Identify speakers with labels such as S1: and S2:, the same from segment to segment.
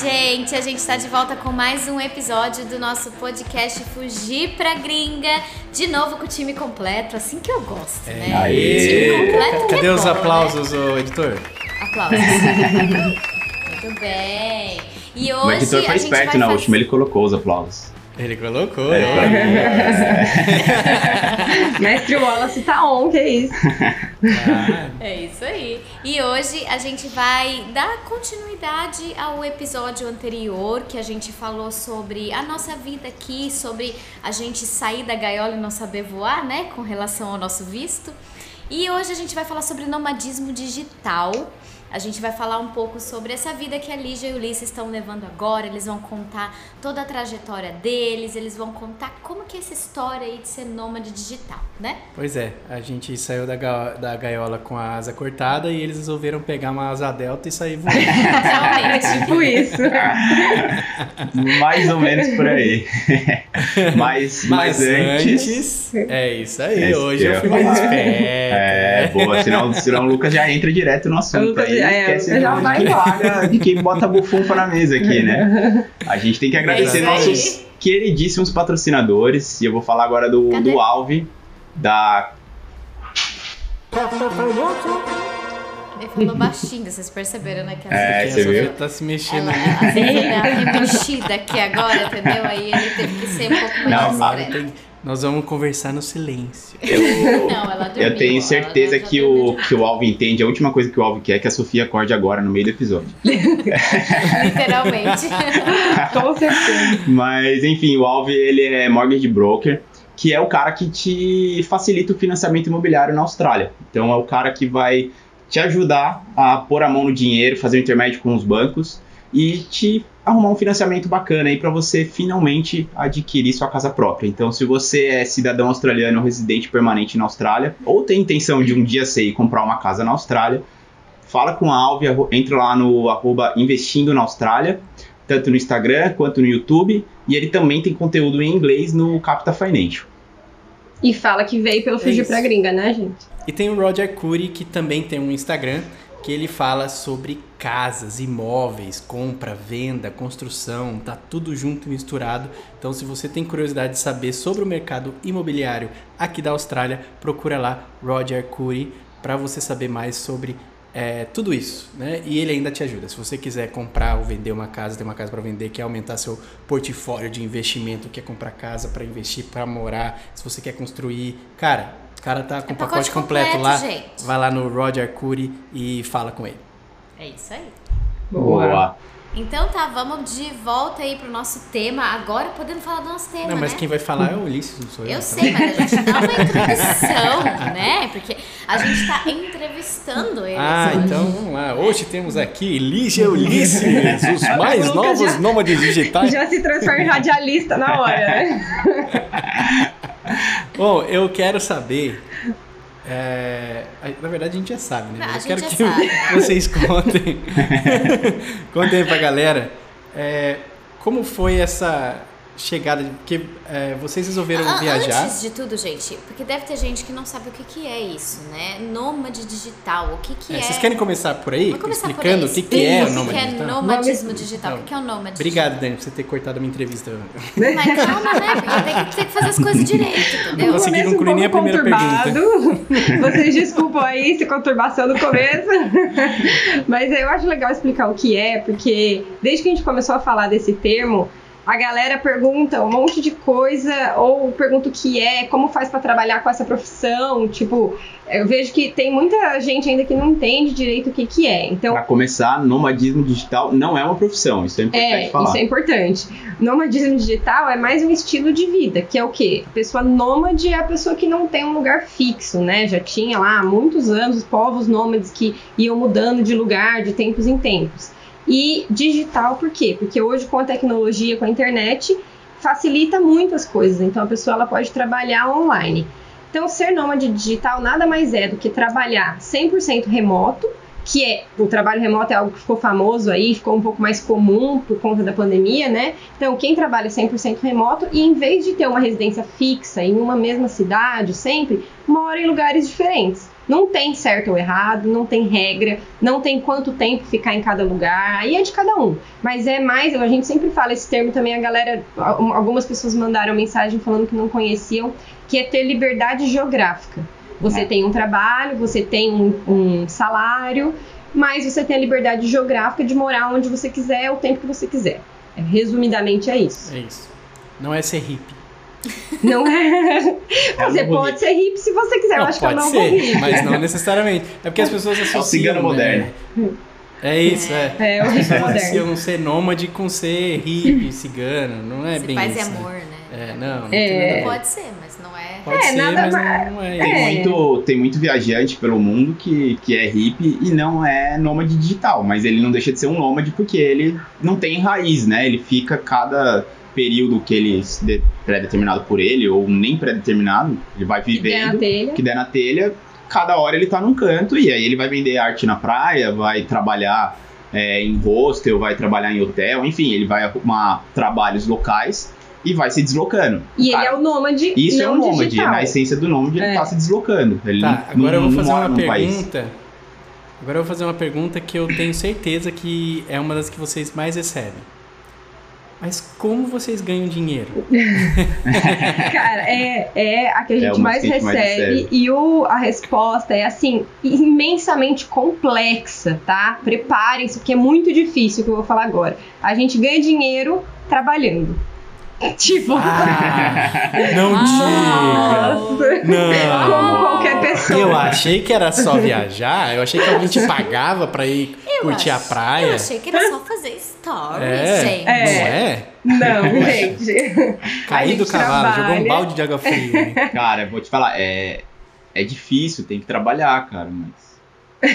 S1: gente! A gente está de volta com mais um episódio do nosso podcast Fugir pra Gringa. De novo com o time completo, assim que eu gosto, né?
S2: Aê.
S1: Time completo
S2: Cadê
S1: é
S2: os
S1: bom,
S2: aplausos, ô editor?
S1: Né? Aplausos. Muito bem. E hoje
S3: O editor foi esperto
S1: vai
S3: na
S1: fazer-
S3: última, ele colocou os aplausos.
S2: Ele colocou.
S3: Ele
S2: ó.
S4: Mestre Wallace tá on, que isso.
S2: Ah,
S1: É isso aí. E hoje a gente vai dar continuidade ao episódio anterior que a gente falou sobre a nossa vida aqui, sobre a gente sair da gaiola e não saber voar, né, com relação ao nosso visto. E hoje a gente vai falar sobre nomadismo digital. A gente vai falar um pouco sobre essa vida que a Lígia e o Ulisses estão levando agora. Eles vão contar toda a trajetória deles, eles vão contar como que é essa história aí de ser nômade digital, né?
S2: Pois é, a gente saiu da, ga- da gaiola com a asa cortada e eles resolveram pegar uma asa delta e sair voando.
S1: Realmente.
S4: Tipo isso.
S3: Mais ou menos por aí. mas, mas antes.
S2: É isso aí,
S3: Esse
S2: hoje eu fui mais esperto.
S3: É, boa, senão, senão o Lucas já entra direto no assunto.
S4: Lucas-
S3: aí
S4: é,
S3: esquece
S4: já
S3: de
S4: vai
S3: quem
S4: embora.
S3: paga, de quem bota bufunfa na mesa aqui, né? A gente tem que agradecer
S1: É isso aí.
S3: nossos queridíssimos patrocinadores. E eu vou falar agora do,
S1: Cadê?
S3: do Alve, da
S1: Ele falou baixinho, vocês perceberam, né? Que
S3: É, você viu?
S2: tá se mexendo.
S1: Ela, a Sofia é remexida aqui agora, entendeu? Aí ele teve que ser um pouco mais
S3: Não,
S1: discreto.
S2: Nós vamos conversar no silêncio.
S1: Não, ela dormiu.
S3: Eu tenho certeza que o, que o Alve entende. A última coisa que o Alve quer é que a Sofia acorde agora no meio do episódio.
S1: Literalmente.
S4: Com certeza.
S3: Mas, enfim, o Alve, ele é mortgage broker, que é o cara que te facilita o financiamento imobiliário na Austrália. Então, é o cara que vai te ajudar a pôr a mão no dinheiro, fazer o intermédio com os bancos e te arrumar um financiamento bacana aí para você finalmente adquirir sua casa própria. Então, se você é cidadão australiano ou residente permanente na Austrália, ou tem intenção de um dia sair e comprar uma casa na Austrália, fala com a Alve, entra lá no arroba investindo na Austrália, tanto no Instagram quanto no YouTube, e ele também tem conteúdo em inglês no Capita Financial.
S4: E fala que veio pelo Fugir
S2: isso.
S4: pra Gringa, né, gente?
S2: E tem o Roger Curry, que também tem um Instagram, que ele fala sobre casas, imóveis, compra, venda, construção, tá tudo junto e misturado. Então, se você tem curiosidade de saber sobre o mercado imobiliário aqui da Austrália, procura lá Roger Curry para você saber mais sobre é, tudo isso, né? E ele ainda te ajuda. Se você quiser comprar ou vender uma casa, tem uma casa para vender, quer aumentar seu portfólio de investimento, quer comprar casa para investir, para morar, se você quer construir, cara, o cara tá com
S1: É
S2: o pacote,
S1: pacote
S2: completo,
S1: completo,
S2: lá.
S1: gente.
S2: Vai lá no Roger Curry e fala com ele.
S1: É isso aí.
S3: Boa.
S1: Então tá, vamos de volta aí pro nosso tema. Agora podendo falar do nosso tema,
S2: Não, mas
S1: né?
S2: quem vai falar é o Ulisses, não sou eu.
S1: Eu
S2: então.
S1: sei, mas a gente dá uma introdução, né? Porque a gente tá entrevistando eles
S2: Ah,
S1: hoje.
S2: então vamos lá. Hoje temos aqui Lígia Ulisses, os mais novos
S4: já-
S2: nômades digitais.
S4: Já se transforma em radialista na hora, né?
S2: Bom, eu quero saber. é, Na verdade, a gente já sabe, né?
S1: Não,
S2: Mas
S1: a
S2: eu quero que
S1: sabe.
S2: vocês contem. contem aí pra galera. é, como foi essa chegada? Porque é, vocês resolveram
S1: Ah,
S2: viajar.
S1: Antes de tudo, gente, porque deve ter gente que não sabe o que, que é isso, né? Nômade digital, o que, que
S2: É,
S1: é?
S2: Vocês querem começar por aí?
S1: Vamos começar
S2: explicando
S1: por
S2: o
S1: aí.
S2: que, que é o nômade
S1: O que é
S2: digital?
S1: nomadismo digital? O que é o nômade
S2: Obrigado, Dani, por você ter cortado a minha entrevista.
S1: digital? Mas calma, né? Porque tem que, tem que fazer as coisas direito, entendeu?
S2: consegui
S4: Começo
S2: concluir nem a primeira
S4: conturbado. Vocês desculpam aí se conturbação no começo. Mas eu acho legal explicar o que é, porque desde que a gente começou a falar desse termo, a galera pergunta um monte de coisa, ou pergunta o que é, como faz pra trabalhar com essa profissão. Tipo, eu vejo que tem muita gente ainda que não entende direito o que, que é. Então,
S3: Para começar, nomadismo digital não é uma profissão, isso é importante
S4: é,
S3: falar.
S4: isso é importante. Nomadismo digital é mais um estilo de vida, que é o quê? A pessoa nômade é a pessoa que não tem um lugar fixo, né? Já tinha lá há muitos anos os povos nômades que iam mudando de lugar de tempos em tempos. E digital por quê? Porque hoje com a tecnologia, com a internet, facilita muito as coisas. Então a pessoa ela pode trabalhar online. Então ser nômade digital nada mais é do que trabalhar 100% remoto, que é o trabalho remoto é algo que ficou famoso aí, ficou um pouco mais comum por conta da pandemia, né? Então, quem trabalha 100% remoto e em vez de ter uma residência fixa em uma mesma cidade sempre, mora em lugares diferentes. Não tem certo ou errado, não tem regra, não tem quanto tempo ficar em cada lugar, aí é de cada um. Mas é mais, a gente sempre fala esse termo também, a galera, algumas pessoas mandaram mensagem falando que não conheciam, que é ter liberdade geográfica. Você
S3: É.
S4: tem um trabalho, você tem um, um salário, mas você tem a liberdade geográfica de morar onde você quiser, o tempo que você quiser. É, Resumidamente é isso.
S2: É isso. Não é ser hippie.
S4: Não é.
S3: É
S4: Você pode ser hippie se você quiser. Eu acho que é
S2: pode
S4: novo
S2: ser,
S4: hippie.
S2: mas não necessariamente. É porque as pessoas associam.
S3: cigano
S2: né?
S3: moderno.
S2: É isso, é.
S4: É, o
S2: As
S4: hippie
S2: pessoas
S4: moderno.
S2: associam ser nômade com ser hippie, cigano. Não é
S1: Ser
S2: bem
S1: paz e
S2: isso. né?
S1: amor, né?
S2: É, não. não
S4: É.
S1: Pode ser, mas não é.
S2: Pode
S4: É,
S2: ser,
S4: nada
S2: mas
S4: mais-
S2: não, não é,
S3: Tem.
S4: É.
S3: muito, tem muito viajante pelo mundo que, que é hippie e não é nômade digital, mas ele não deixa de ser um nômade porque ele não tem raiz, né? Ele fica cada período que ele de- pré-determinado por ele ou nem pré-determinado, ele vai
S4: Que der na
S3: vivendo, que der na telha, cada hora ele tá num canto e aí ele vai vender arte na praia, vai trabalhar é, em hostel, vai trabalhar em hotel, enfim, ele vai arrumar trabalhos locais e vai se deslocando.
S4: E ele
S3: Cara,
S4: é o nômade
S3: isso é
S4: não
S3: um nômade,
S4: digital.
S3: na essência do nômade ele
S4: É.
S3: tá se deslocando. Ele
S2: Tá,
S3: não-
S2: agora eu
S3: não-
S2: vou fazer uma
S3: num país.
S2: pergunta. Agora eu vou fazer uma pergunta que eu tenho certeza que é uma das que vocês mais recebem. Mas como vocês ganham dinheiro?
S4: Cara, é, é a que a
S3: É
S4: gente
S3: uma
S4: mais
S3: que a gente mais
S4: recebe
S3: recebe.
S4: e o, a resposta é assim, imensamente complexa, tá? Preparem-se, porque é muito difícil o que eu vou falar agora. A gente ganha dinheiro trabalhando. Tipo,
S2: Ah, não diga! Não!
S4: como qualquer pessoa.
S2: Eu achei que era só viajar, eu achei que alguém te pagava pra ir curtir a
S1: ach-
S2: praia.
S1: Eu achei que era só fazer stories,
S2: É,
S1: gente.
S2: não é?
S4: Não, gente.
S2: Cair do cavalo, jogou um
S4: trabalha.
S2: balde de água fria. hein?
S3: Cara, vou te falar, é, é difícil, tem que trabalhar, cara, mas.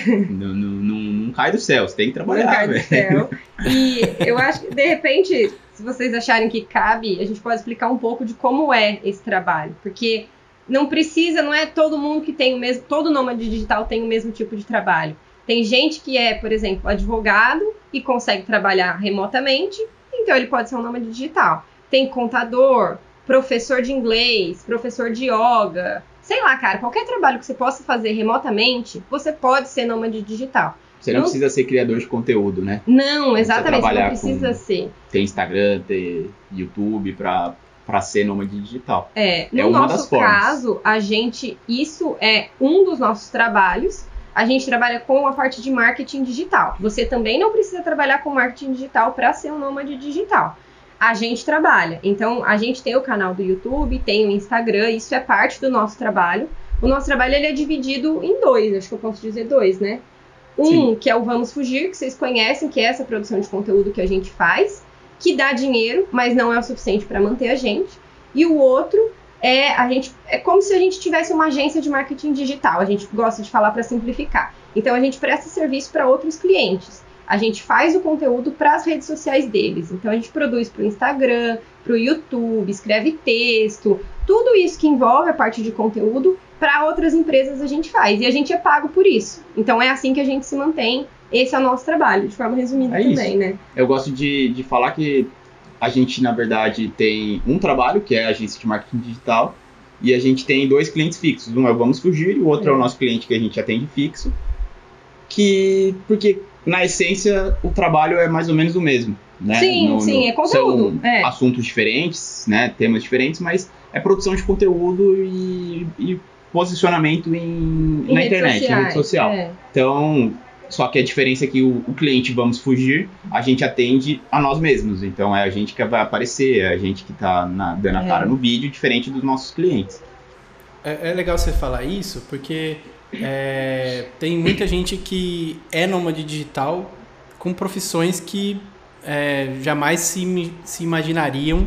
S3: não, não, não, não cai do céu, você tem que trabalhar,
S4: Lugar do
S3: velho.
S4: céu. E eu acho que, de repente, se vocês acharem que cabe, a gente pode explicar um pouco de como é esse trabalho. Porque não precisa, não é todo mundo que tem o mesmo. Todo nômade digital tem o mesmo tipo de trabalho. Tem gente que é, por exemplo, advogado e consegue trabalhar remotamente, então ele pode ser um nômade digital. Tem contador, professor de inglês, professor de yoga. Sei lá, cara, qualquer trabalho que você possa fazer remotamente, você pode ser nômade digital.
S3: Você não
S4: Não-
S3: precisa ser criador de conteúdo, né?
S4: Não,
S3: Você
S4: exatamente, não
S3: trabalhar
S4: precisa
S3: com-
S4: ser.
S3: Tem Instagram, tem YouTube pra, pra ser nômade digital.
S4: É, no
S3: É uma das
S4: nosso
S3: formas.
S4: caso, a gente, isso é um dos nossos trabalhos. A gente trabalha com a parte de marketing digital. Você também não precisa trabalhar com marketing digital para ser um nômade digital. A gente trabalha. Então, a gente tem o canal do YouTube, tem o Instagram, isso é parte do nosso trabalho. O nosso trabalho ele é dividido em dois, acho que eu posso dizer dois, né? Um,
S3: Sim.
S4: que é o Vamos Fugir, que vocês conhecem, que é essa produção de conteúdo que a gente faz, que dá dinheiro, mas não é o suficiente para manter a gente. E o outro é a gente é como se a gente tivesse uma agência de marketing digital. A gente gosta de falar para simplificar. Então a gente presta serviço para outros clientes. A gente faz o conteúdo para as redes sociais deles. Então a gente produz para o Instagram, para o YouTube, escreve texto, tudo isso que envolve a parte de conteúdo para outras empresas a gente faz e a gente é pago por isso. Então é assim que a gente se mantém. Esse é o nosso trabalho, de forma resumida
S3: É
S4: também, né?
S3: Eu gosto de, de falar que a gente, na verdade, tem um trabalho, que é a agência de marketing digital, e a gente tem dois clientes fixos. Um é o Vamos Fugir e o outro é,
S4: É.
S3: o nosso cliente que a gente atende fixo. Que, porque, na essência, o trabalho é mais ou menos o mesmo. Né?
S4: Sim, sim, é conteúdo,
S3: São
S4: é.
S3: assuntos diferentes, né? temas diferentes, mas é produção de conteúdo e, e posicionamento em,
S4: Em
S3: na internet, em
S4: sociais,
S3: rede social.
S4: é.
S3: Então, só que a diferença é que o, o cliente Vamos Fugir, a gente atende a nós mesmos. Então é a gente que vai aparecer, é a gente que tá na- dando a
S4: É.
S3: cara no vídeo, diferente dos nossos clientes.
S2: É, é legal você falar isso, porque é, tem muita gente que é nômade digital com profissões que é, jamais se, se imaginariam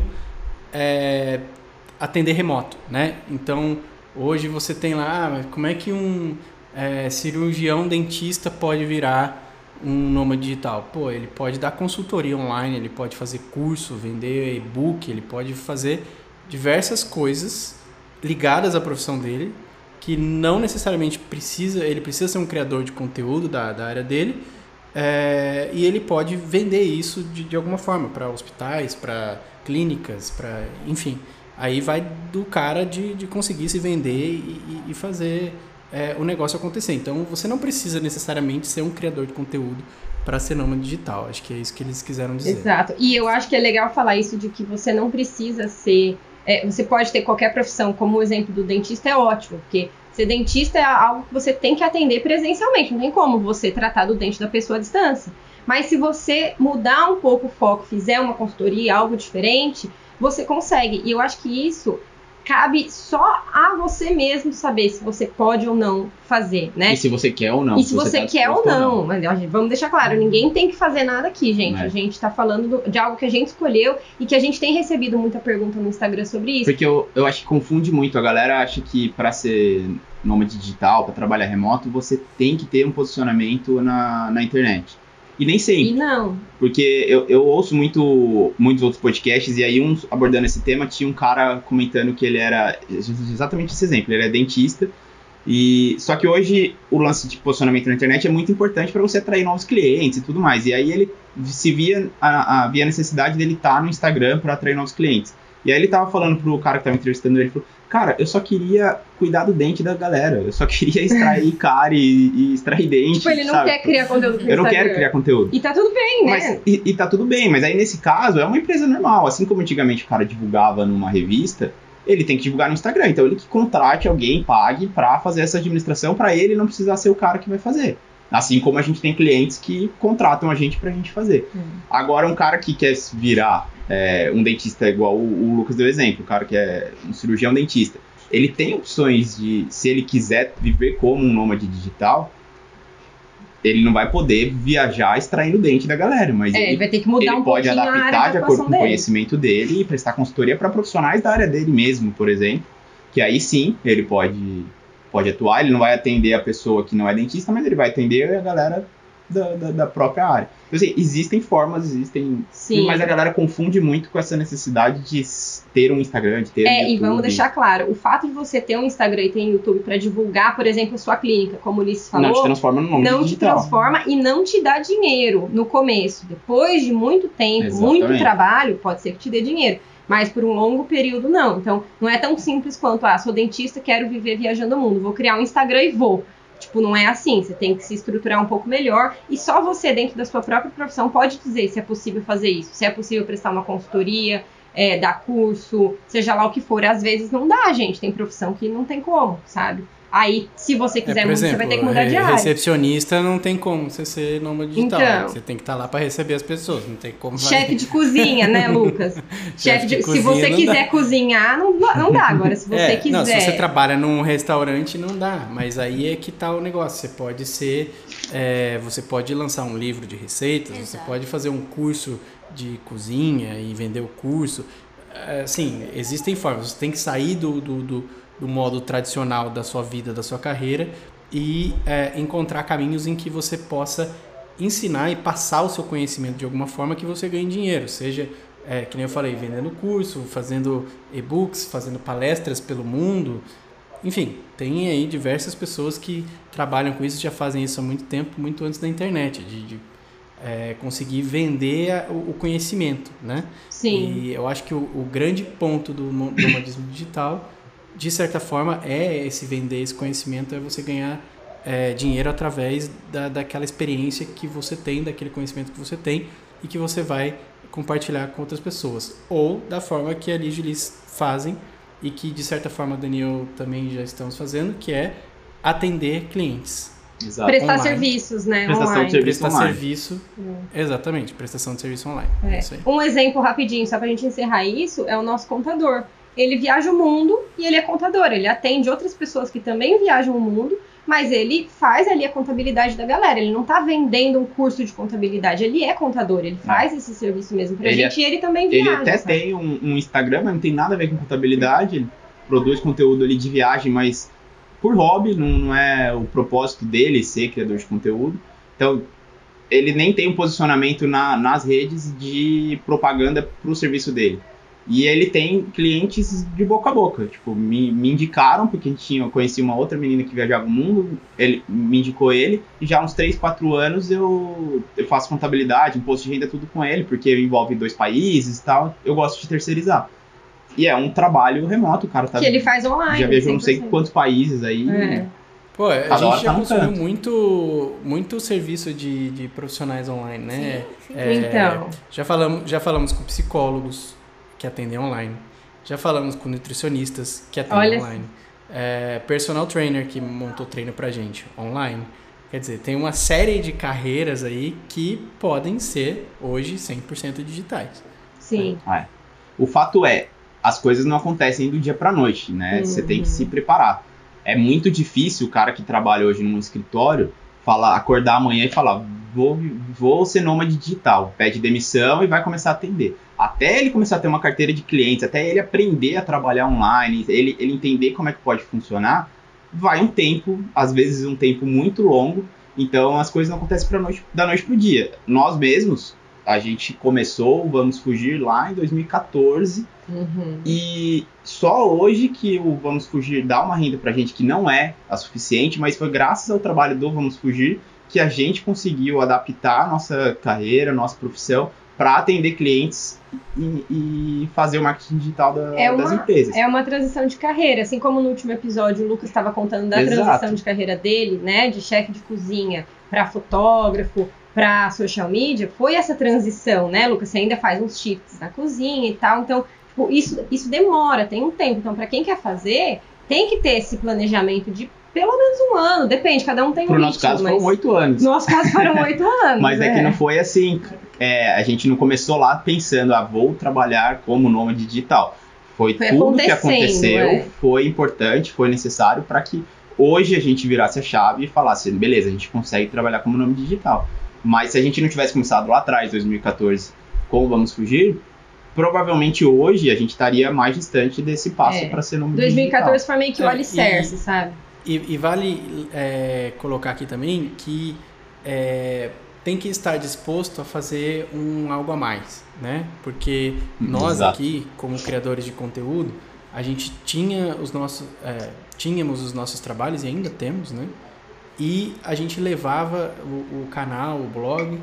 S2: é, atender remoto, né? Então, hoje você tem lá, ah, como é que um é, cirurgião dentista pode virar um nômade digital? Pô, ele pode dar consultoria online, ele pode fazer curso, vender e-book, ele pode fazer diversas coisas ligadas à profissão dele, que não necessariamente precisa, ele precisa ser um criador de conteúdo da, da área dele, é, e ele pode vender isso de, de alguma forma para hospitais, para clínicas, para enfim. Aí vai do cara de, de conseguir se vender e, e- fazer é, o negócio acontecer. Então você não precisa necessariamente ser um criador de conteúdo para ser nômade digital. Acho que é isso que eles quiseram dizer.
S4: Exato. E eu acho que é legal falar isso de que você não precisa ser. é, você pode ter qualquer profissão, como o exemplo do dentista é ótimo, porque ser dentista é algo que você tem que atender presencialmente. Não tem como você tratar do dente da pessoa à distância. Mas se você mudar um pouco o foco, fizer uma consultoria, algo diferente, você consegue. E eu acho que isso cabe só a você mesmo saber se você pode ou não fazer, né?
S3: E se você quer ou não.
S4: E se você,
S3: tá
S4: quer ou não. Ó, gente, vamos deixar claro, ninguém tem que fazer nada aqui, gente.
S3: É.
S4: A gente tá falando do- de algo que a gente escolheu e que a gente tem recebido muita pergunta no Instagram sobre isso.
S3: Porque eu, eu acho que confunde muito. A galera acha que para ser nômade digital, para trabalhar remoto, você tem que ter um posicionamento na, na internet. E nem sempre.
S4: E não.
S3: Porque eu, eu ouço muito, muitos outros podcasts, e aí um abordando esse tema, tinha um cara comentando que ele era exatamente esse exemplo, ele é dentista. E só que hoje o lance de posicionamento na internet é muito importante para você atrair novos clientes e tudo mais. E aí ele se via a, a, via a necessidade dele estar no Instagram para atrair novos clientes. E aí ele tava falando pro cara que tava entrevistando ele, ele falou, cara, eu só queria cuidar do dente da galera, eu só queria extrair cárie e, e extrair dente.
S4: Tipo, ele não
S3: sabe?
S4: quer criar conteúdo pro
S3: Eu não quero criar conteúdo.
S4: E tá tudo bem, né?
S3: Mas, e, e tá tudo bem, mas aí nesse caso é uma empresa normal. Assim como antigamente o cara divulgava numa revista, ele tem que divulgar no Instagram. Então ele que contrate alguém, pague pra fazer essa administração, pra ele não precisar ser o cara que vai fazer. Assim como a gente tem clientes que contratam a gente pra gente fazer.
S4: Hum.
S3: Agora, um cara que quer virar é, um dentista igual o, o Lucas deu exemplo, o cara que é um cirurgião dentista, ele tem opções de, se ele quiser viver como um nômade digital, ele não vai poder viajar extraindo dente da galera, mas
S4: É, ele
S3: ele
S4: vai ter que mudar
S3: ele
S4: um
S3: pode adaptar
S4: de
S3: acordo com o
S4: dele.
S3: conhecimento dele e prestar consultoria para profissionais da área dele mesmo, por exemplo. Que aí sim ele pode, pode atuar, ele não vai atender a pessoa que não é dentista, mas ele vai atender a galera da, da, da própria área. Então, assim, existem formas, existem.
S4: Sim.
S3: Mas a galera confunde muito com essa necessidade de ter um Instagram, de ter um
S4: É,
S3: YouTube.
S4: e vamos deixar claro, o fato de você ter um Instagram e ter um YouTube pra divulgar, por exemplo, a sua clínica, como o Ulisses falou,
S3: Não te transforma no nome
S4: não te
S3: digital.
S4: transforma e não te dá dinheiro no começo. Depois de muito tempo,
S3: Exatamente.
S4: muito trabalho, pode ser que te dê dinheiro. Mas por um longo período, não. Então, não é tão simples quanto, ah, sou dentista, quero viver viajando o mundo, vou criar um Instagram e vou. Tipo, não é assim. Você tem que se estruturar um pouco melhor. E só você, dentro da sua própria profissão, pode dizer se é possível fazer isso. Se é possível prestar uma consultoria, é, dar curso, seja lá o que for. Às vezes não dá, gente. Tem profissão que não tem como, sabe? Aí, se você
S2: É,
S4: quiser
S2: por
S4: muito,
S2: exemplo,
S4: você vai ter que mudar de
S2: re-
S4: área.
S2: recepcionista não tem como você ser nômade digital.
S4: Então.
S2: né? Você tem que estar lá para receber as pessoas, não tem como
S4: Chefe de cozinha, né, Lucas? Chefe de, se
S2: cozinha
S4: você
S2: não
S4: quiser
S2: dá.
S4: cozinhar, não, dá- não dá. Agora, se você
S2: É,
S4: quiser.
S2: Não, se você trabalha num restaurante, não dá. Mas aí é que tá o negócio. Você pode ser. é, você pode lançar um livro de receitas, você
S1: Exato.
S2: pode fazer um curso de cozinha e vender o curso. É, Sim, existem formas. Você tem que sair do, do, do, do modo tradicional da sua vida, da sua carreira e é, encontrar caminhos em que você possa ensinar e passar o seu conhecimento de alguma forma que você ganhe dinheiro, seja é, que nem eu falei, vendendo curso, fazendo e-books, fazendo palestras pelo mundo. Enfim, tem aí diversas pessoas que trabalham com isso, já fazem isso há muito tempo, muito antes da internet, de, de, é, conseguir vender a- o, o conhecimento, né?
S4: Sim.
S2: E eu acho que o, o grande ponto do no- nomadismo digital, de certa forma, é esse vender esse conhecimento, é você ganhar é, dinheiro através da, daquela experiência que você tem, daquele conhecimento que você tem e que você vai compartilhar com outras pessoas. Ou da forma que a Liz fazem e que, de certa forma, Daniel também já estamos fazendo, que é atender clientes.
S3: Exato.
S4: Prestar
S2: online.
S4: serviços, né?
S3: Prestação de
S4: online.
S3: Serviço
S2: Prestar
S3: online.
S2: serviço. Exatamente, prestação de serviço online.
S4: É.
S2: É isso aí.
S4: Um exemplo rapidinho, só pra gente encerrar isso, é o nosso contador. Ele viaja o mundo e ele é contador. Ele atende outras pessoas que também viajam o mundo, mas ele faz ali a contabilidade da galera. Ele não tá vendendo um curso de contabilidade, ele é contador. Ele faz esse serviço mesmo pra
S3: Ele
S4: gente e ele também
S3: Ele
S4: viaja.
S3: até
S4: sabe?
S3: tem um, um Instagram, mas não tem nada a ver com contabilidade. Ele produz conteúdo ali de viagem, mas por hobby, não, não é o propósito dele ser criador de conteúdo. Então, ele nem tem um posicionamento na- nas redes de propaganda para o serviço dele. E ele tem clientes de boca a boca. Tipo, me, me indicaram, porque tinha, eu conheci uma outra menina que viajava o mundo, ele me indicou ele, e já há uns 3, 4 anos eu, eu faço contabilidade, imposto de renda, tudo com ele, porque envolve dois países e tal. Eu gosto de terceirizar. E é um trabalho remoto, o cara tá.
S4: Que ele faz online.
S3: já viajou não sei
S4: 100%.
S3: quantos países aí.
S4: É.
S2: Pô, a
S3: Cada
S2: gente já
S3: tá
S2: consumiu muito, muito serviço de, de profissionais online, né?
S1: Sim, sim.
S2: É,
S4: Então.
S2: Já falamos, já falamos com psicólogos que atendem online. Já falamos com nutricionistas que atendem
S4: Olha
S2: online. É, personal trainer que montou treino pra gente online. Quer dizer, tem uma série de carreiras aí que podem ser hoje 100% digitais.
S4: Sim.
S3: É. O fato é, as coisas não acontecem do dia pra noite, né? Você tem que se preparar. É muito difícil o cara que trabalha hoje num escritório falar, acordar amanhã e falar, vou, vou ser nômade digital, pede demissão e vai começar a atender. Até ele começar a ter uma carteira de clientes, até ele aprender a trabalhar online, ele, ele entender como é que pode funcionar, vai um tempo, às vezes um tempo muito longo, então as coisas não acontecem pra noite, da noite pro dia. Nós mesmos, a gente começou Vamos Fugir lá em 2014
S4: Uhum.
S3: e só hoje que o Vamos Fugir dá uma renda pra gente que não é a suficiente, mas foi graças ao trabalho do Vamos Fugir que a gente conseguiu adaptar a nossa carreira, a nossa profissão para atender clientes e, e fazer o marketing digital da-
S4: É
S3: das
S4: uma-
S3: empresas.
S4: É uma transição de carreira, assim como no último episódio o Lucas estava contando da
S3: Exato.
S4: transição de carreira dele, né, de chefe de cozinha para fotógrafo, para social media, foi essa transição, né, Lucas? Você ainda faz uns shifts na cozinha e tal, então isso, isso demora, tem um tempo. Então, para quem quer fazer, tem que ter esse planejamento de pelo menos um ano, depende, cada um tem um
S3: Pro nosso
S4: ritmo,
S3: caso
S4: mas...
S3: foram oito anos.
S4: No nosso caso foram oito anos.
S3: Mas é
S4: né?
S3: que não foi assim. é, a gente não começou lá pensando, ah, vou trabalhar como nômade digital. Foi,
S4: Foi
S3: tudo que aconteceu,
S4: é.
S3: foi importante, foi necessário para que hoje a gente virasse a chave e falasse, beleza, a gente consegue trabalhar como nômade digital. Mas se a gente não tivesse começado lá atrás, 2014, como Vamos Fugir, provavelmente hoje a gente estaria mais distante desse passo
S4: É.
S3: para ser nômade
S4: 2014 foi meio que o
S2: É,
S4: alicerce,
S2: e-
S4: sabe?
S2: E, e vale é, colocar aqui também que é, tem que estar disposto a fazer um algo a mais, né? Porque nós
S3: Exato.
S2: aqui, como criadores de conteúdo, a gente tinha os nossos, é, tínhamos os nossos trabalhos e ainda temos, né? E a gente levava o, o canal, o blog,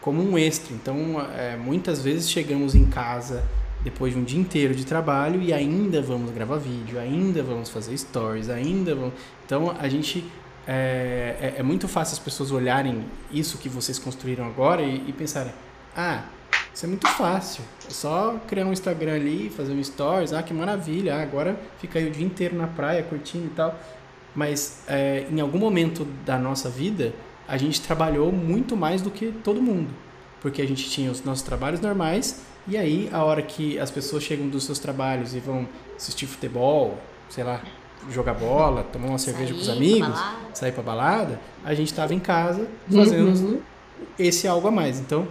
S2: como um extra. Então, é, muitas vezes chegamos em casa depois de um dia inteiro de trabalho e ainda vamos gravar vídeo, ainda vamos fazer stories, ainda vamos. Então, a gente é, é, é muito fácil as pessoas olharem isso que vocês construíram agora e, e pensarem: ah, isso é muito fácil. É só criar um Instagram ali, fazer um stories, ah, que maravilha, ah, agora fica aí o dia inteiro na praia curtindo e tal. Mas é, em algum momento da nossa vida, a gente trabalhou muito mais do que todo mundo. Porque a gente tinha os nossos trabalhos normais, e aí a hora que as pessoas chegam dos seus trabalhos e vão assistir futebol, sei lá, jogar bola, tomar uma cerveja com os
S1: Sair pra
S2: amigos,
S1: balada.
S2: sair pra balada, a gente estava em casa fazendo
S4: Uhum.
S2: esse algo a mais. Então,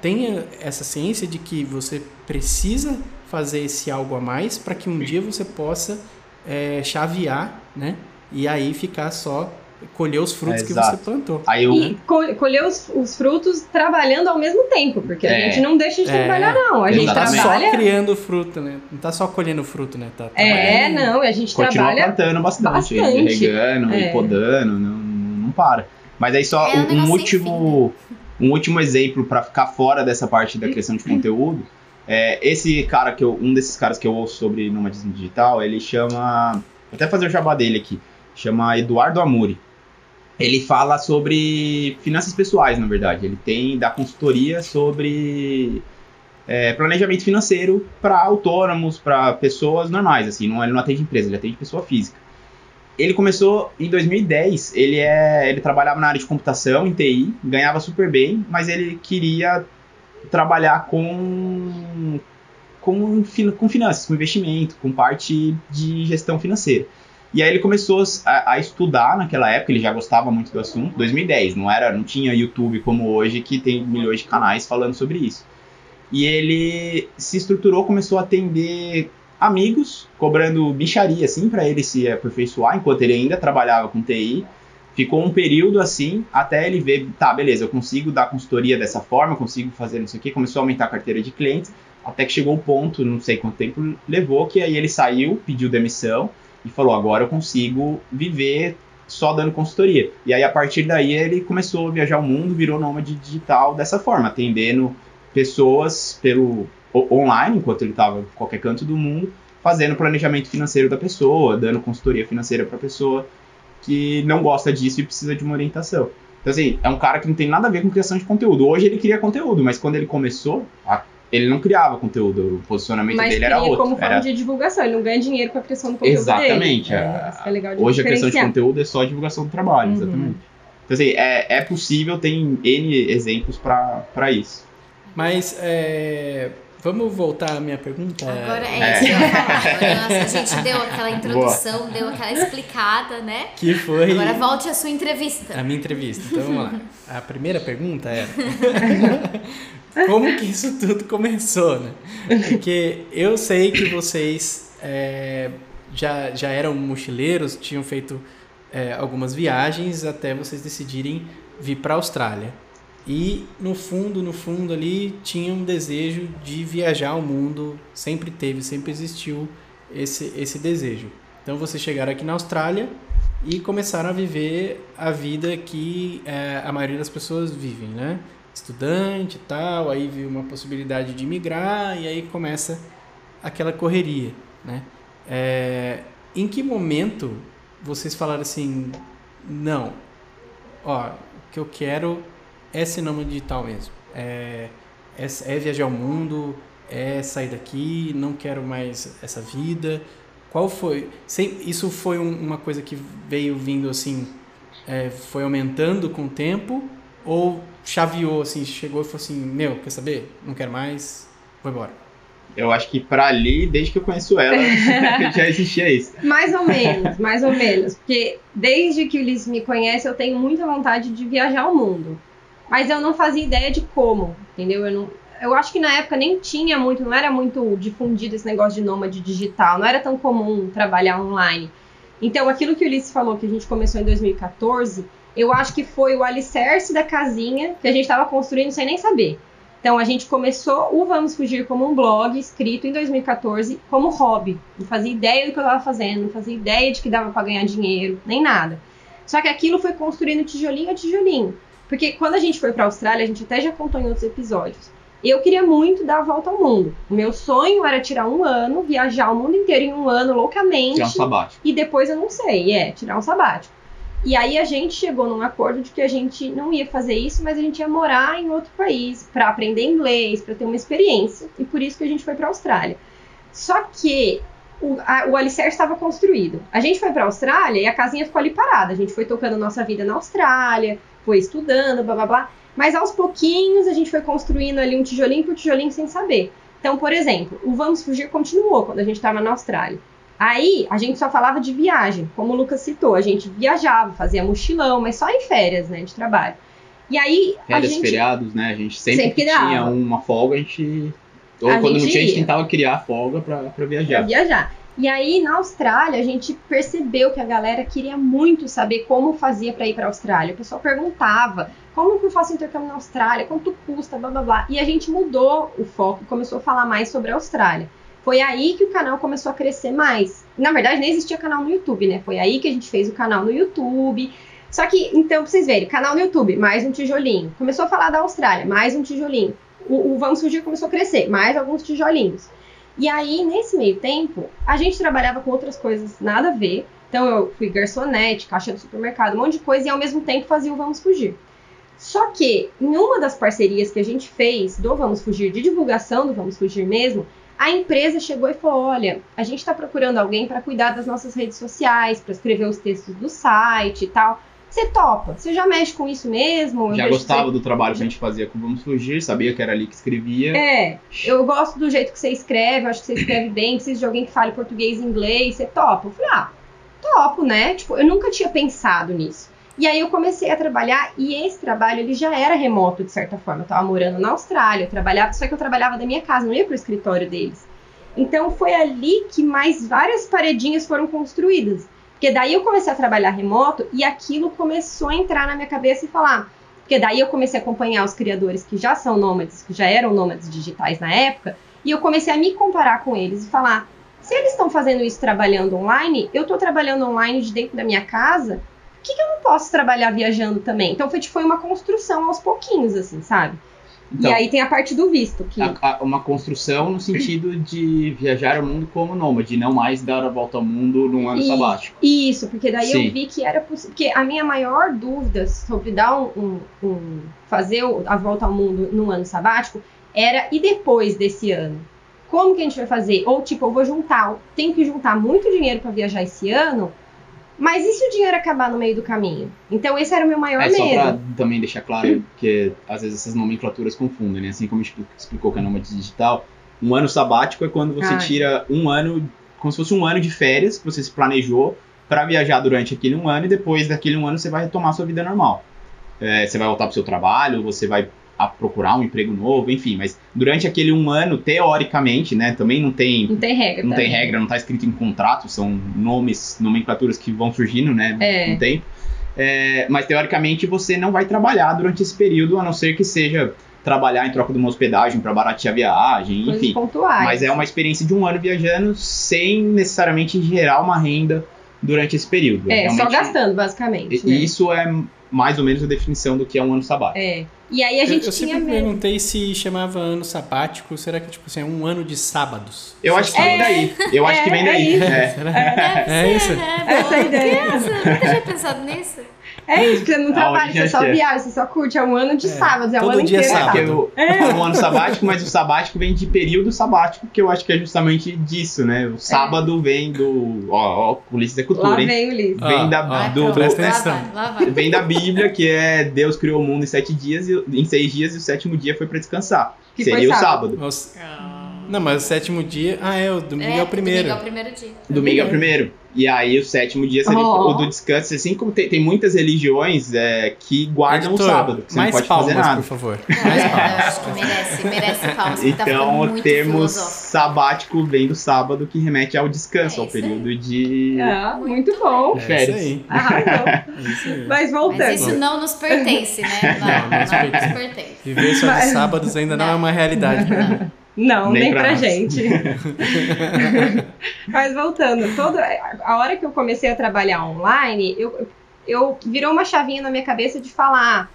S2: tenha essa ciência de que você precisa fazer esse algo a mais para que um dia você possa é, chavear, né? E aí ficar só colher os frutos
S3: É,
S2: que você plantou.
S3: Aí eu,
S4: E co- colher os, os frutos trabalhando ao mesmo tempo, porque a
S3: É.
S4: gente não deixa de
S2: É.
S4: trabalhar, não. A gente
S3: Exatamente.
S2: Tá
S4: trabalha.
S2: só criando fruto, né? Não tá só colhendo fruto, né? Tá
S4: É, não, a gente
S3: continua
S4: trabalha.
S3: plantando bastante,
S4: bastante.
S3: regando
S4: É.
S3: e podando, não, não para. Mas aí só
S1: É um
S3: um, último, um último exemplo para ficar fora dessa parte da criação de conteúdo. É, esse cara que eu, um desses caras que eu ouço sobre nomadismo digital, ele chama, vou até fazer o jabá dele aqui, chama Eduardo Amuri. Ele fala sobre finanças pessoais, na verdade. Ele tem da consultoria sobre é, planejamento financeiro para autônomos, para pessoas normais, assim, não, ele não atende empresa, ele atende pessoa física. Ele começou em 2010, ele, é, ele trabalhava na área de computação, em TI, ganhava super bem, mas ele queria trabalhar com, com, com finanças, com investimento, com parte de gestão financeira. E aí ele começou a, a estudar naquela época, ele já gostava muito do assunto, 2010, não era, não tinha YouTube como hoje que tem milhões de canais falando sobre isso. E ele se estruturou, começou a atender amigos, cobrando bicharia assim para ele se aperfeiçoar, enquanto ele ainda trabalhava com TI. Ficou um período assim, até ele ver, tá, beleza, eu consigo dar consultoria dessa forma, consigo fazer não sei o que, começou a aumentar a carteira de clientes, até que chegou o ponto, não sei quanto tempo levou, que aí ele saiu, pediu demissão e falou, agora eu consigo viver só dando consultoria. E aí a partir daí ele começou a viajar o mundo, virou nômade digital dessa forma, atendendo pessoas pelo online, enquanto ele estava em qualquer canto do mundo, fazendo planejamento financeiro da pessoa, dando consultoria financeira para a pessoa, que não gosta disso e precisa de uma orientação. Então, assim, é um cara que não tem nada a ver com criação de conteúdo. Hoje ele cria conteúdo, mas quando ele começou, a- ele não criava conteúdo. O posicionamento
S4: Mas
S3: dele era outro.
S4: como forma
S3: Era-
S4: de divulgação, ele não ganha dinheiro com a criação do conteúdo
S3: Exatamente.
S4: dele.
S3: a-
S4: É, é de
S3: Hoje a questão de conteúdo é só a divulgação do trabalho,
S4: Uhum.
S3: exatamente. Então, assim, é, é possível, tem N exemplos para isso.
S2: Mas é, vamos voltar à minha pergunta.
S1: Agora é,
S3: É.
S1: isso que eu ia falar. Agora, nossa, a gente deu aquela introdução, deu aquela explicada, né?
S2: Que foi
S1: Agora volte à sua entrevista.
S2: a minha entrevista. Então vamos lá. A primeira pergunta era como que isso tudo começou, né? Porque eu sei que vocês é, já, já eram mochileiros, tinham feito é, algumas viagens até vocês decidirem vir para a Austrália. E no fundo, no fundo ali, tinha um desejo de viajar ao mundo, sempre teve, sempre existiu esse, esse desejo. Então vocês chegaram aqui na Austrália e começaram a viver a vida que é, a maioria das pessoas vivem, né? Estudante e tal, aí viu uma possibilidade de migrar e aí começa aquela correria, né? É, em que momento vocês falaram assim, não, ó, o que eu quero é cinema digital mesmo, é, é, é viajar ao mundo, é sair daqui, não quero mais essa vida. Qual foi? Sem, isso foi um- uma coisa que veio vindo assim, é, foi aumentando com o tempo ou chaveou assim, chegou e falou assim, meu, quer saber? Não quero mais, vou embora.
S3: Eu acho que para ali, desde que eu conheço ela, já existia isso.
S4: Mais ou menos, mais ou menos. Porque desde que o Ulisses me conhece, eu tenho muita vontade de viajar ao mundo. Mas eu não fazia ideia de como, entendeu? Eu, não, eu acho que na época nem tinha muito, não era muito difundido esse negócio de nômade digital, não era tão comum trabalhar online. Então, aquilo que o Ulisses falou, que a gente começou em 2014, eu acho que foi o alicerce da casinha que a gente estava construindo sem nem saber. Então, a gente começou o Vamos Fugir como um blog escrito em 2014 como hobby. Não fazia ideia do que eu estava fazendo, não fazia ideia de que dava para ganhar dinheiro, nem nada. Só que aquilo foi construindo tijolinho a tijolinho. Porque quando a gente foi para a Austrália, a gente até já contou em outros episódios. Eu queria muito dar a volta ao mundo. O meu sonho era tirar um ano, viajar o mundo inteiro em um ano loucamente.
S3: Tirar um sabático.
S4: E depois eu não sei, é, tirar um sabático. E aí a gente chegou num acordo de que a gente não ia fazer isso, mas a gente ia morar em outro país para aprender inglês, para ter uma experiência. E por isso que a gente foi para a Austrália. Só que o, a, o alicerce estava construído. A gente foi para a Austrália e a casinha ficou ali parada. A gente foi tocando nossa vida na Austrália, foi estudando, blá blá blá. Mas aos pouquinhos a gente foi construindo ali um tijolinho por tijolinho sem saber. Então, por exemplo, o Vamos Fugir continuou quando a gente estava na Austrália. Aí a gente só falava de viagem, como o Lucas citou, a gente viajava, fazia mochilão, mas só em férias, né, de trabalho. E aí a
S3: Férias,
S4: gente
S3: feriados, né? A gente sempre,
S4: Sempre
S3: que tinha uma folga, a gente. Ou
S4: A
S3: quando não
S4: gente
S3: tinha, a gente tentava criar folga pra, pra
S4: pra
S3: viajar.
S4: viajar. E aí na Austrália a gente percebeu que a galera queria muito saber como fazia para ir para a Austrália. O pessoal perguntava: "Como que eu faço intercâmbio na Austrália? Quanto custa?", blá blá blá. E a gente mudou o foco, começou a falar mais sobre a Austrália. Foi aí que o canal começou a crescer mais. Na verdade, nem existia canal no YouTube, né? Foi aí que a gente fez o canal no YouTube. Só que, então, pra vocês verem, canal no YouTube, mais um tijolinho. Começou a falar da Austrália, mais um tijolinho. O, o Vamos Fugir começou a crescer, mais alguns tijolinhos. E aí, nesse meio tempo, a gente trabalhava com outras coisas nada a ver. Então, eu fui garçonete, caixa do supermercado, um monte de coisa, e ao mesmo tempo fazia o Vamos Fugir. Só que, em uma das parcerias que a gente fez do Vamos Fugir, de divulgação do Vamos Fugir mesmo, a empresa chegou e falou: olha, a gente está procurando alguém para cuidar das nossas redes sociais, para escrever os textos do site e tal. Você topa? Você já mexe com isso mesmo? Eu
S3: Já gostava
S4: que
S3: do trabalho que a gente fazia com Vamos Fugir, sabia que era ali que escrevia.
S4: você... É, eu gosto do jeito que você escreve, acho que você escreve bem, preciso de alguém que fale português e inglês, você topa? Eu falei, ah, topo, né? Tipo, eu nunca tinha pensado nisso. E aí eu comecei a trabalhar e esse trabalho ele já era remoto de certa forma. Eu tava morando na Austrália, eu trabalhava, só que eu trabalhava da minha casa, não ia pro escritório deles. Então foi ali que mais várias paredinhas foram construídas. Porque daí eu comecei a trabalhar remoto e aquilo começou a entrar na minha cabeça e falar. Porque daí eu comecei a acompanhar os criadores que já são nômades, que já eram nômades digitais na época, e eu comecei a me comparar com eles e falar: se eles estão fazendo isso trabalhando online, eu estou trabalhando online de dentro da minha casa, por que, que eu não posso trabalhar viajando também? Então foi, foi uma construção aos pouquinhos, assim, sabe?
S3: Então,
S4: e aí tem a parte do visto, que
S3: a- a- uma construção no sentido de viajar ao mundo como nômade, não mais dar a volta ao mundo num ano
S4: E-
S3: sabático.
S4: Isso, porque daí
S3: Sim.
S4: eu vi que era possível. Porque a minha maior dúvida sobre dar um, um- um- fazer o- a volta ao mundo num ano sabático era e depois desse ano? Como que a gente vai fazer? Ou tipo, eu vou juntar, tenho que juntar muito dinheiro para viajar esse ano, mas e se o dinheiro acabar no meio do caminho? Então esse era o meu maior
S3: É só
S4: medo.
S3: pra também deixar claro, porque às vezes essas nomenclaturas confundem, né? Assim como a gente explicou que é nômade digital, um ano sabático é quando você
S4: Ah.
S3: tira um ano, como se fosse um ano de férias que você se planejou para viajar durante aquele um ano e depois daquele um ano você vai retomar a sua vida normal. É, você vai voltar pro seu trabalho, você vai a procurar um emprego novo, enfim, mas durante aquele um ano, teoricamente, né? Também não tem
S4: Não tem regra.
S3: não tem
S4: também.
S3: regra, não está escrito em contrato, são nomes, nomenclaturas que vão surgindo, né,
S4: É.
S3: com o tempo. É, mas teoricamente você não vai trabalhar durante esse período, a não ser que seja trabalhar em troca de uma hospedagem para baratear a viagem,
S4: Coisas
S3: enfim.
S4: pontuais.
S3: Mas é uma experiência de um ano viajando sem necessariamente gerar uma renda durante esse período.
S4: É, só
S3: realmente-
S4: gastando, basicamente.
S3: E
S4: né?
S3: isso é mais ou menos a definição do que é um ano sabático.
S4: É. E aí a
S2: Eu,
S4: gente
S2: eu
S4: tinha
S2: sempre perguntei se chamava ano sabático, será que tipo assim, é um ano de sábados?
S3: Eu acho que
S4: É.
S3: vem daí. Eu acho que vem
S4: É,
S3: daí.
S4: é isso.
S3: é.
S1: Deve
S2: É isso?
S1: né?
S4: Essa é a ideia.
S1: Eu nunca tinha pensado nisso.
S4: É isso, porque você não trabalha, você só
S3: é é.
S4: viaja, você só curte. É um ano de
S2: É,
S4: sábados, é o
S2: todo
S4: ano
S2: dia é
S4: inteiro.
S3: É,
S2: sábado.
S3: eu falo um ano sabático, mas o sabático vem de período sabático, que eu acho que é justamente disso, né? O sábado vem do. Ó, ó, polícia e
S4: Lá
S3: cultura, hein?
S4: vem o Ulisses.
S3: Vem
S2: Ó,
S3: da,
S1: Vai,
S3: do,
S1: lá
S2: atenção.
S1: lá vai.
S3: vem da Bíblia, que é Deus criou o mundo em sete dias, e, em seis dias, e o sétimo dia foi pra descansar.
S4: Que foi
S3: Seria o
S4: sábado.
S3: sábado.
S2: Os- Não, mas o sétimo dia. Ah, é, o domingo é, o primeiro.
S1: Domingo é o primeiro dia.
S3: Domingo é o primeiro. E aí o sétimo dia seria
S4: Oh.
S3: o do descanso. Assim como tem, tem muitas religiões é, que guardam
S2: Editor,
S3: o sábado. que Você
S2: mais
S3: não pode
S2: palmas,
S3: fazer nada.
S2: por favor.
S1: É, eu acho que merece, merece palmas, tá
S3: Então, o
S1: muito
S3: termo
S1: filosófico.
S3: sabático vem do sábado, que remete ao descanso,
S1: É
S3: ao
S1: isso aí.
S3: período de.
S4: Ah, muito bom.
S2: É
S3: Férias.
S2: isso aí.
S4: Arrasou.
S2: É isso aí.
S4: Mas voltando.
S1: Mas isso não nos pertence, né? Não,
S2: Não,
S1: não,
S2: não nos pertence. Viver só de
S4: Mas-
S2: sábados ainda não, é uma realidade pra mim.
S4: Não,
S3: Nem
S4: nem,
S3: pra
S4: pra, gente. Mas voltando, toda a hora que eu comecei a trabalhar online, eu, eu virou uma chavinha na minha cabeça de falar,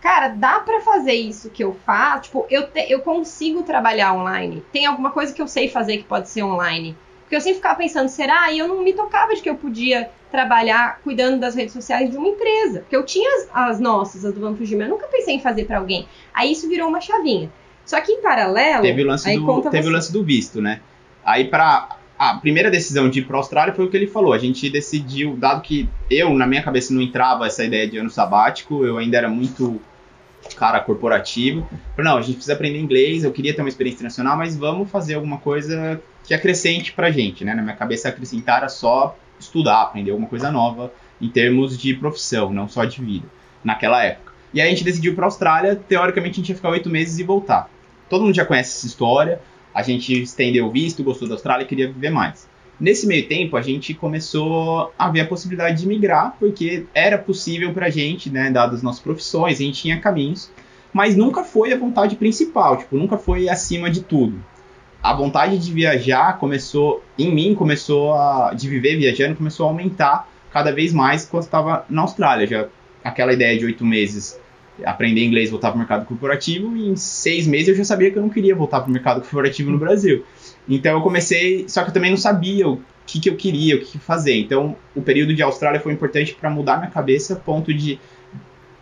S4: cara, dá pra fazer isso que eu faço? Tipo, eu, te- eu consigo trabalhar online. Tem alguma coisa que eu sei fazer que pode ser online? Porque eu sempre ficava pensando, será? E eu não me tocava de que eu podia trabalhar cuidando das redes sociais de uma empresa. Porque eu tinha as, as nossas, as do Fugir, mas eu nunca pensei em fazer pra alguém. Aí isso virou uma chavinha. Só que em paralelo.
S3: Teve o lance, do, teve
S4: você.
S3: o lance do visto, né? Aí, pra. A primeira decisão de ir pra Austrália foi o que ele falou. A gente decidiu, dado que eu, na minha cabeça, não entrava essa ideia de ano sabático, eu ainda era muito cara corporativo. Falei, não, a gente precisa aprender inglês, eu queria ter uma experiência internacional, mas vamos fazer alguma coisa que acrescente pra gente, né? Na minha cabeça, acrescentar era só estudar, aprender alguma coisa nova em termos de profissão, não só de vida, naquela época. E aí a gente decidiu pra Austrália, teoricamente a gente ia ficar oito meses e voltar. Todo mundo já conhece essa história, a gente estendeu o visto, gostou da Austrália e queria viver mais. Nesse meio tempo, a gente começou a ver a possibilidade de migrar, porque era possível pra gente, né, dadas as nossas profissões, a gente tinha caminhos, mas nunca foi a vontade principal, tipo, nunca foi acima de tudo. A vontade de viajar começou, em mim, começou a, de viver viajando, começou a aumentar cada vez mais quando estava na Austrália. Já aquela ideia de oito meses aprender inglês, voltar para o mercado corporativo, e em seis meses eu já sabia que eu não queria voltar para o mercado corporativo no Brasil. Então eu comecei, só que eu também não sabia o que, que eu queria, o que, que fazer. Então o período de Austrália foi importante para mudar minha cabeça, a ponto de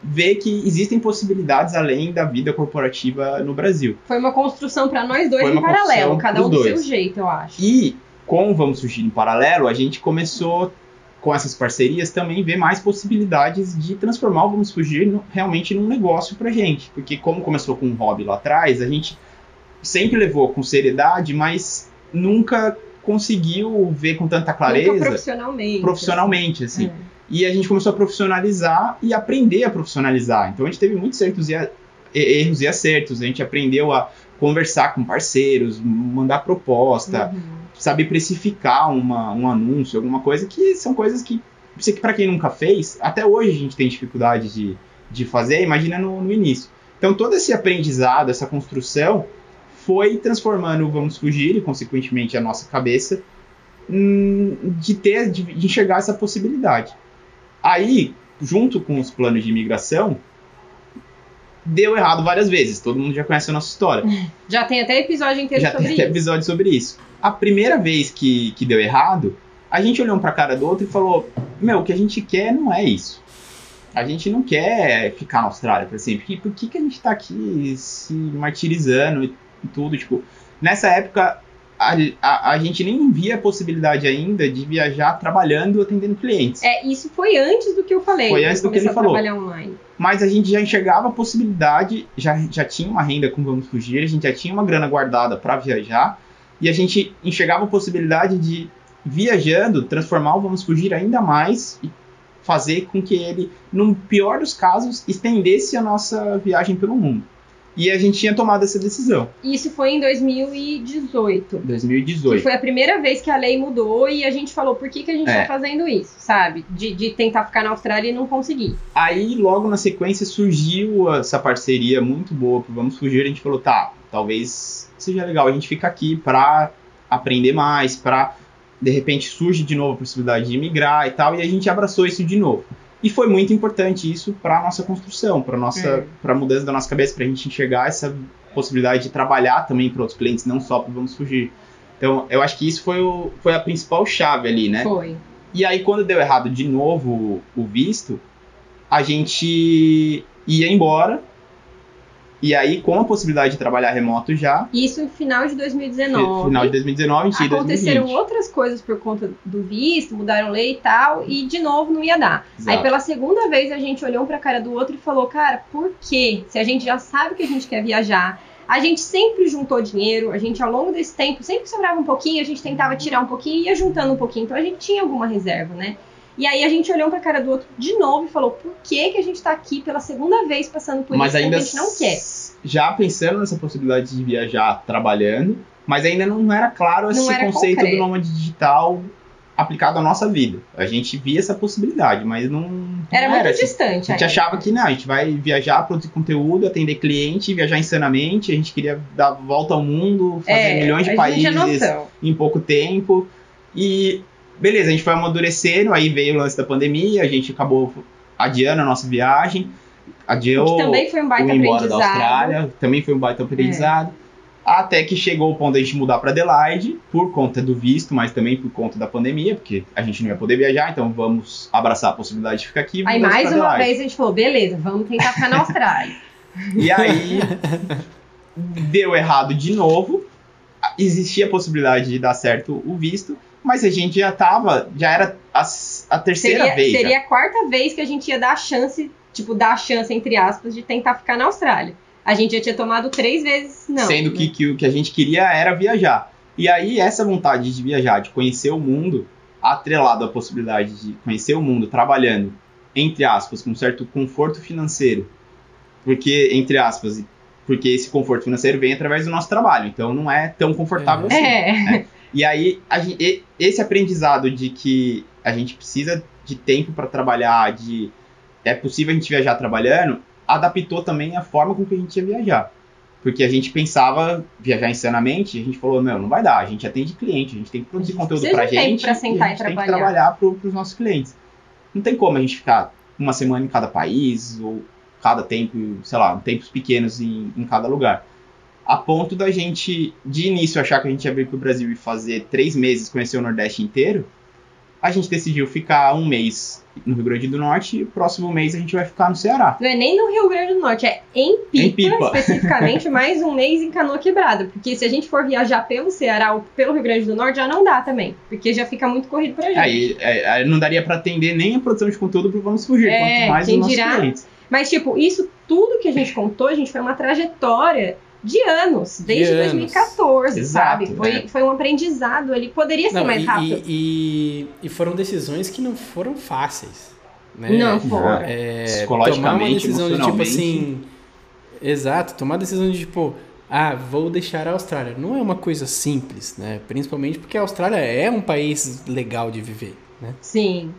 S3: ver que existem possibilidades além da vida corporativa no Brasil.
S4: Foi uma construção pra nós dois em paralelo, cada um do seu
S3: dois.
S4: jeito, eu acho.
S3: E com Vamos Surgir em Paralelo, a gente começou, com essas parcerias, também ver mais possibilidades de transformar o Vamos Fugir no- realmente num negócio pra gente. Porque como começou com um hobby lá atrás, a gente sempre levou com seriedade, mas nunca conseguiu ver com tanta
S4: Nunca
S3: clareza
S4: profissionalmente.
S3: profissionalmente, assim.
S4: É.
S3: E a gente começou a profissionalizar e aprender a profissionalizar. Então a gente teve muitos erros e, a- e- erros e acertos. A gente aprendeu a conversar com parceiros, mandar proposta,
S4: Uhum.
S3: Saber precificar uma, um anúncio, alguma coisa que são coisas que, para quem nunca fez, até hoje a gente tem dificuldade de, de fazer, imagina no, no início. Então todo esse aprendizado, essa construção, foi transformando o Vamos Fugir e, consequentemente, a nossa cabeça hum, de ter, de, de enxergar essa possibilidade. Aí, junto com os planos de imigração, deu errado várias vezes. Todo mundo já conhece a nossa história.
S4: Já tem até episódio inteiro
S3: já
S4: sobre
S3: tem até
S4: isso.
S3: episódio sobre isso. A primeira vez que, que deu errado, a gente olhou um pra cara do outro e falou: Meu, o que a gente quer não é isso. A gente não quer ficar na Austrália pra sempre. Por que, que a gente tá aqui se martirizando e tudo? Tipo, nessa época, a, a, a gente nem via a possibilidade ainda de viajar trabalhando atendendo clientes.
S4: É, isso foi antes do que eu falei.
S3: Foi antes do que ele falou.
S4: online.
S3: Mas a gente já enxergava a possibilidade, já, já tinha uma renda com Vamos Fugir, a gente já tinha uma grana guardada para viajar, e a gente enxergava a possibilidade de, viajando, transformar o Vamos Fugir ainda mais e fazer com que ele, no pior dos casos, estendesse a nossa viagem pelo mundo. E a gente tinha tomado essa decisão,
S4: Isso foi em 2018.
S3: 2018.
S4: Que foi a primeira vez que a lei mudou e a gente falou por que, que a gente
S3: É.
S4: tá fazendo isso, sabe? De, de tentar ficar na Austrália e não conseguir.
S3: Aí, logo na sequência, surgiu essa parceria muito boa pro Vamos Fugir. A gente falou, tá, talvez seja legal a gente ficar aqui pra aprender mais, pra de repente surge de novo a possibilidade de imigrar e tal, e a gente abraçou isso de novo. E foi muito importante isso para nossa construção, para nossa,
S4: É.
S3: para mudança da nossa cabeça, para a gente enxergar essa possibilidade de trabalhar também para outros clientes, não só para Vamos Fugir. Então, eu acho que isso foi, o, foi a principal chave ali, né?
S4: Foi.
S3: E aí, quando deu errado de novo o visto, a gente ia embora. E aí, com a possibilidade de trabalhar remoto já,
S4: Isso no final de 2019.
S3: final de 2019, a gente ia em
S4: Aconteceram
S3: 2020.
S4: outras coisas por conta do visto, mudaram lei e tal, e de novo não ia dar.
S3: Exato.
S4: Aí pela segunda vez a gente olhou um pra cara do outro e falou, cara, por quê? Se a gente já sabe que a gente quer viajar, a gente sempre juntou dinheiro, a gente ao longo desse tempo, sempre que sobrava um pouquinho, a gente tentava tirar um pouquinho e ia juntando um pouquinho, então a gente tinha alguma reserva, né? E aí a gente olhou um pra cara do outro de novo e falou, por que que a gente tá aqui pela segunda vez passando por
S3: Mas
S4: isso que
S3: ainda
S4: a gente não quer?
S3: Já pensando nessa possibilidade de viajar trabalhando, mas ainda não era claro esse
S4: Não era
S3: conceito
S4: concreto.
S3: do nômade digital aplicado à nossa vida. A gente via essa possibilidade, mas não, não
S4: Era muito
S3: assim.
S4: distante.
S3: A gente
S4: ainda.
S3: achava que não, a gente vai viajar, produzir conteúdo, atender cliente, viajar insanamente, a gente queria dar volta ao mundo, fazer
S4: É,
S3: milhões de países em pouco tempo. E beleza, a gente foi amadurecendo, aí veio o lance da pandemia, a gente acabou adiando a nossa viagem, adiou
S4: Que também foi um
S3: o
S4: baita
S3: ir embora da
S4: aprendizado. É.
S3: Austrália, também foi um baita aprendizado. Até que chegou o ponto da gente mudar para Adelaide, por conta do visto, mas também por conta da pandemia, porque a gente não ia poder viajar, então vamos abraçar a possibilidade de ficar aqui. e
S4: Aí mais uma
S3: Adelaide.
S4: vez a gente falou, beleza, vamos tentar ficar na Austrália.
S3: E aí deu errado de novo. Existia a possibilidade de dar certo o visto, mas a gente já tava, já era a, a terceira
S4: seria,
S3: vez. já.
S4: seria a quarta vez que a gente ia dar a chance, tipo, dar a chance, entre aspas, de tentar ficar na Austrália. A gente já tinha tomado três vezes, não.
S3: sendo
S4: né?
S3: que, que o que a gente queria era viajar. E aí, essa vontade de viajar, de conhecer o mundo, atrelado à possibilidade de conhecer o mundo trabalhando, entre aspas, com certo conforto financeiro, porque, entre aspas, porque esse conforto financeiro vem através do nosso trabalho, então não é tão confortável assim.
S4: É.
S3: E aí, a gen- e- esse aprendizado de que a gente precisa de tempo para trabalhar, de é possível a gente viajar trabalhando, adaptou também a forma com que a gente ia viajar. Porque a gente pensava viajar insanamente, a gente falou, não, não vai dar, a gente atende cliente, a gente tem que produzir conteúdo pra gente,
S4: pra sentar
S3: e a
S4: e
S3: gente tem que
S4: trabalhar.
S3: trabalhar pro, pros nossos clientes. Não tem como a gente ficar uma semana em cada país, ou cada tempo, sei lá, tempos pequenos em, em cada lugar. A ponto da gente, de início, achar que a gente ia vir pro Brasil e fazer três meses, conhecer o Nordeste inteiro, a gente decidiu ficar um mês no Rio Grande do Norte e o próximo mês a gente vai ficar no Ceará.
S4: Não é nem no Rio Grande do Norte, é em Pipa,
S3: Em Pipa.
S4: especificamente, mais um mês em Canoa Quebrada. Porque se a gente for viajar pelo Ceará ou pelo Rio Grande do Norte, já não dá também. Porque já fica muito corrido pra gente.
S3: Aí, é, aí não daria para atender nem a produção de conteúdo pro Vamos Fugir,
S4: É,
S3: quanto mais os nossos
S4: dirá?
S3: clientes.
S4: Mas, tipo, isso tudo que a gente contou, gente, foi uma trajetória de anos, desde
S2: anos.
S4: 2014,
S3: Exato,
S4: sabe? Foi,
S3: é.
S4: foi um aprendizado ali. Poderia ser
S2: Não,
S4: mais
S2: e,
S4: rápido.
S2: e, e- e foram decisões que não foram fáceis. Né?
S4: Não foram.
S2: É,
S3: Psicologicamente,
S2: tomar uma decisão de tipo assim. Exato, tomar a decisão de tipo, ah, vou deixar a Austrália. Não é uma coisa simples, né? Principalmente porque a Austrália é um país legal de viver, né?
S4: Sim.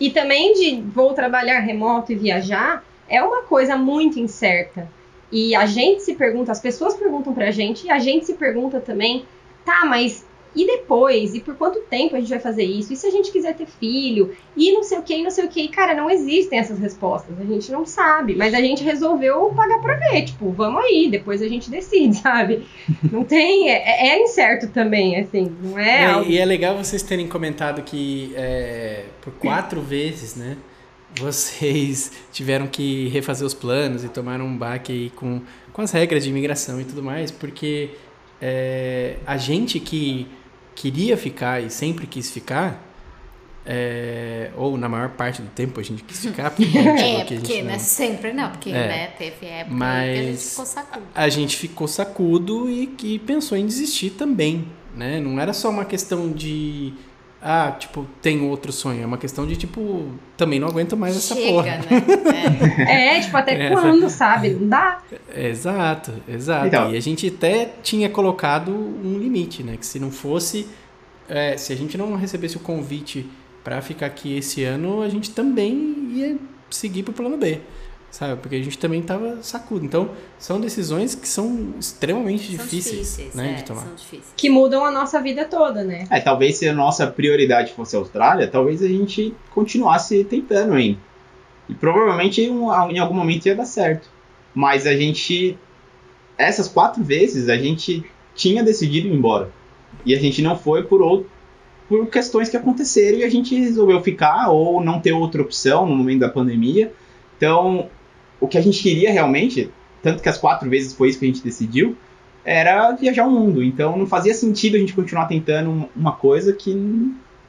S4: E também de vou trabalhar remoto e viajar é uma coisa muito incerta. E a gente se pergunta, as pessoas perguntam pra gente, e a gente se pergunta também, tá, mas e depois? E por quanto tempo a gente vai fazer isso? E se a gente quiser ter filho? E não sei o que, e não sei o que. Cara, não existem essas respostas. A gente não sabe. Mas a gente resolveu pagar pra ver. Tipo, vamos aí, depois a gente decide, sabe? Não tem. É, é incerto também, assim. Não é.
S2: É,
S4: algo-
S2: e é legal vocês terem comentado que é, por quatro vezes, né? Vocês tiveram que refazer os planos e tomaram um baque aí com, com as regras de imigração e tudo mais, porque é, a gente que queria ficar e sempre quis ficar, é, ou na maior parte do tempo a gente quis ficar, porque
S1: É,
S2: aqui, a gente
S1: porque
S2: não-
S1: né, sempre não, porque
S2: É.
S1: né, teve época aí que a gente
S2: Mas
S1: ficou sacudo.
S2: a gente ficou sacudo e que pensou em desistir também, né? Não era só uma questão de ah, tipo, tem outro sonho, é uma questão de tipo, também não aguento mais essa
S1: Chega,
S2: porra.
S1: né?
S4: É, tipo, até
S2: É,
S4: quando, sabe? Não dá.
S2: Exato, exato.
S3: Então.
S2: E a gente até tinha colocado um limite, né? Que se não fosse, é, se a gente não recebesse o convite para ficar aqui esse ano, a gente também ia seguir pro plano B, sabe? Porque a gente também tava sacudo. Então, são decisões que são extremamente
S1: São
S2: difíceis,
S1: difíceis,
S2: né,
S1: é,
S2: de tomar.
S1: são difíceis.
S4: Que mudam a nossa vida toda, né?
S3: É, talvez se a nossa prioridade fosse a Austrália, talvez a gente continuasse tentando ainda. E provavelmente em um- em algum momento ia dar certo. Mas a gente. Essas quatro vezes a gente tinha decidido ir embora. E a gente não foi por outro, por questões que aconteceram e a gente resolveu ficar ou não ter outra opção no momento da pandemia. Então, o que a gente queria realmente, tanto que as quatro vezes foi isso que a gente decidiu, era viajar o mundo. Então não fazia sentido a gente continuar tentando um- uma coisa que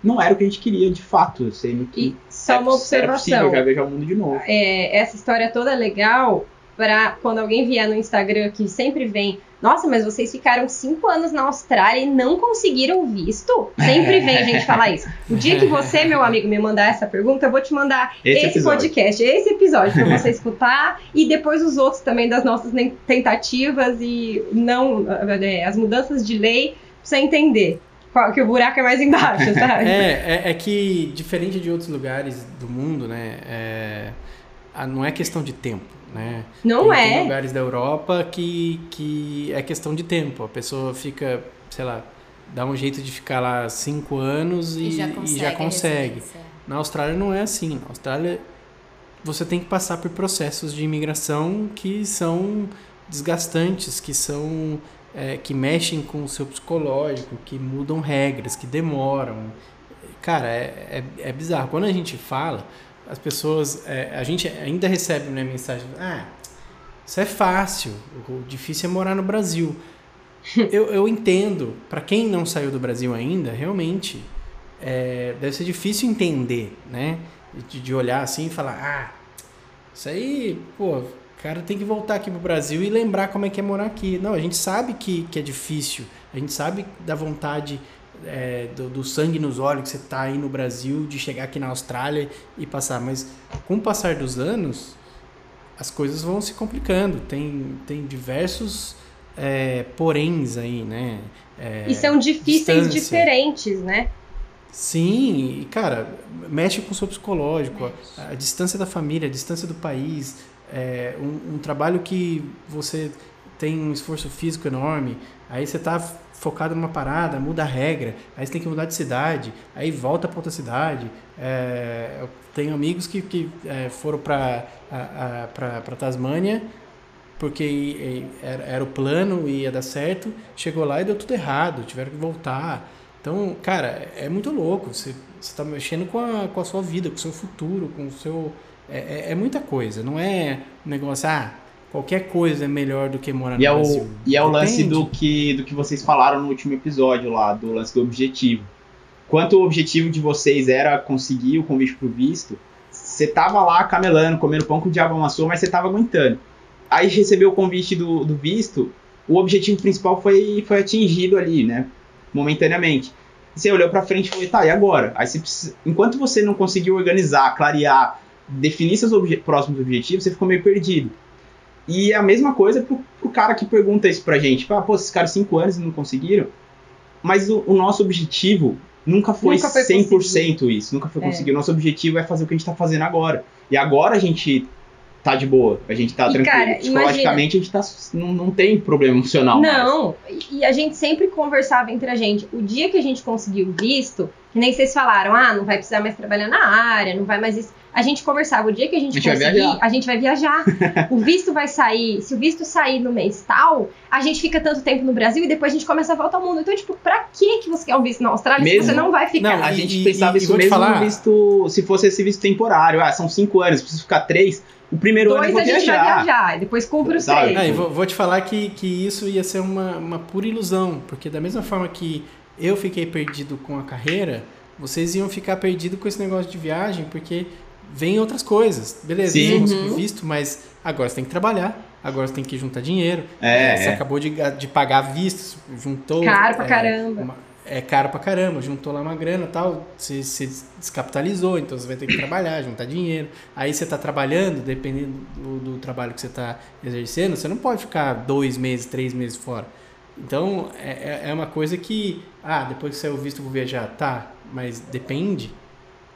S3: não era o que a gente queria de fato, sendo que
S4: E só uma
S3: era
S4: observação.
S3: possível já viajar o mundo de novo.
S4: é, essa história toda é legal para quando alguém vier no Instagram que sempre vem, nossa, mas vocês ficaram cinco anos na Austrália e não conseguiram visto? Sempre vem gente falar isso. O dia que você, meu amigo, me mandar essa pergunta, eu vou te mandar
S3: Esse
S4: esse, podcast, esse episódio para você escutar e depois os outros também das nossas tentativas e não é, as mudanças de lei pra você entender qual- que o buraco é mais embaixo, sabe?
S2: É, é, é que, diferente de outros lugares do mundo, né? é, a- não é questão de tempo, né?
S4: Não
S2: tem, Tem
S4: é.
S2: lugares da Europa que, que é questão de tempo. A pessoa fica, sei lá, dá um jeito de ficar lá cinco anos e,
S1: E já
S2: e
S1: consegue.
S2: já
S1: a
S2: consegue.
S1: residência.
S2: Na Austrália não é assim. Na Austrália você tem que passar por processos de imigração que são desgastantes, que são é, que mexem com o seu psicológico, que mudam regras, que demoram. Cara, é, é, é bizarro. Quando a gente fala, as pessoas, é, a gente ainda recebe né, mensagem, ah, isso é fácil, o difícil é morar no Brasil. eu, eu entendo, para quem não saiu do Brasil ainda, realmente é, deve ser difícil entender, né? De, de olhar assim e falar, ah, isso aí, pô, cara tem que voltar aqui pro Brasil e lembrar como é que é morar aqui. Não, a gente sabe que, que é difícil, a gente sabe da vontade é, do, do sangue nos olhos que você tá aí no Brasil, de chegar aqui na Austrália e passar, mas com o passar dos anos, as coisas vão se complicando, tem, tem diversos é, poréns aí, né? É,
S4: E são difíceis
S2: distância.
S4: diferentes, né?
S2: Sim, e cara, mexe com o seu psicológico, a, a distância da família, a distância do país, é, um, um trabalho que você tem um esforço físico enorme, aí você tá focado numa parada, muda a regra, aí você tem que mudar de cidade, aí volta para outra cidade. É, eu tenho amigos que, que é, foram para Tasmânia porque era, era o plano e ia dar certo, chegou lá e deu tudo errado, tiveram que voltar. Então, cara, é muito louco. Você está mexendo com a, com a sua vida, com o seu futuro, com o seu. É, é, é muita coisa. Não é um negócio, ah, qualquer coisa é melhor do que morar
S3: E é
S2: no
S3: o,
S2: Brasil.
S3: e é o lance do que, do que vocês falaram no último episódio lá, do lance do objetivo. Quanto o objetivo de vocês era conseguir o convite pro visto, você tava lá camelando, comendo pão com o diabo amassou, mas você tava aguentando. Aí recebeu o convite do, do visto, o objetivo principal foi, foi atingido ali, né? Momentaneamente. Você olhou pra frente e falou, tá, e agora? Aí você precisa, enquanto você não conseguiu organizar, clarear, definir seus obje- próximos objetivos, você ficou meio perdido. E é a mesma coisa pro, pro cara que pergunta isso pra gente. Ah, pô, esses caras 5 anos e não conseguiram. Mas o, o nosso objetivo nunca foi,
S4: Nunca foi
S3: 100% isso. Nunca foi
S4: É.
S3: conseguir. O nosso objetivo é fazer o que a gente tá fazendo agora. E agora a gente tá de boa, a gente tá
S4: E,
S3: tranquilo.
S4: cara,
S3: Psicologicamente a gente tá, não, não tem problema emocional. mais.
S4: Não, e a gente sempre conversava entre a gente. O dia que a gente conseguiu o visto, que nem vocês falaram, ah, não vai precisar mais trabalhar na área, não vai mais isso. A gente conversava, o dia que a gente,
S3: A gente
S4: conseguir, a gente vai viajar. o visto vai sair, se o visto sair no mês tal, a gente fica tanto tempo no Brasil e depois a gente começa a voltar ao mundo. Então, tipo, pra que que você quer um visto na Austrália
S3: Mesmo?
S4: se você não vai ficar?
S2: Não,
S3: A
S2: E-
S3: gente
S2: e-
S3: pensava
S2: e- e
S3: isso
S2: te
S3: mesmo
S2: falar-
S3: visto, se fosse esse visto temporário. Ah, são cinco anos, preciso ficar três. O primeiro ano eu
S4: Dois
S3: vou
S4: a gente
S3: viajar.
S4: vai viajar, e depois cumpre os três.
S2: Vou, vou te falar que, que isso ia ser uma, uma pura ilusão, porque da mesma forma que eu fiquei perdido com a carreira, vocês iam ficar perdidos com esse negócio de viagem, porque vem outras coisas. Beleza,
S3: Sim.
S2: conseguiu
S4: Uhum.
S2: visto, mas agora você tem que trabalhar, agora você tem que juntar dinheiro.
S3: É,
S2: você
S3: é.
S2: acabou de, de pagar vistos, juntou.
S4: Caro pra
S2: é,
S4: caramba.
S2: uma- é caro pra caramba, juntou lá uma grana tal, você se descapitalizou, então você vai ter que trabalhar, juntar dinheiro. Aí você tá trabalhando, dependendo do, do trabalho que você tá exercendo, você não pode ficar dois meses, três meses fora. Então é, é- é uma coisa que, ah, depois que saiu o visto eu vou viajar, tá, mas depende.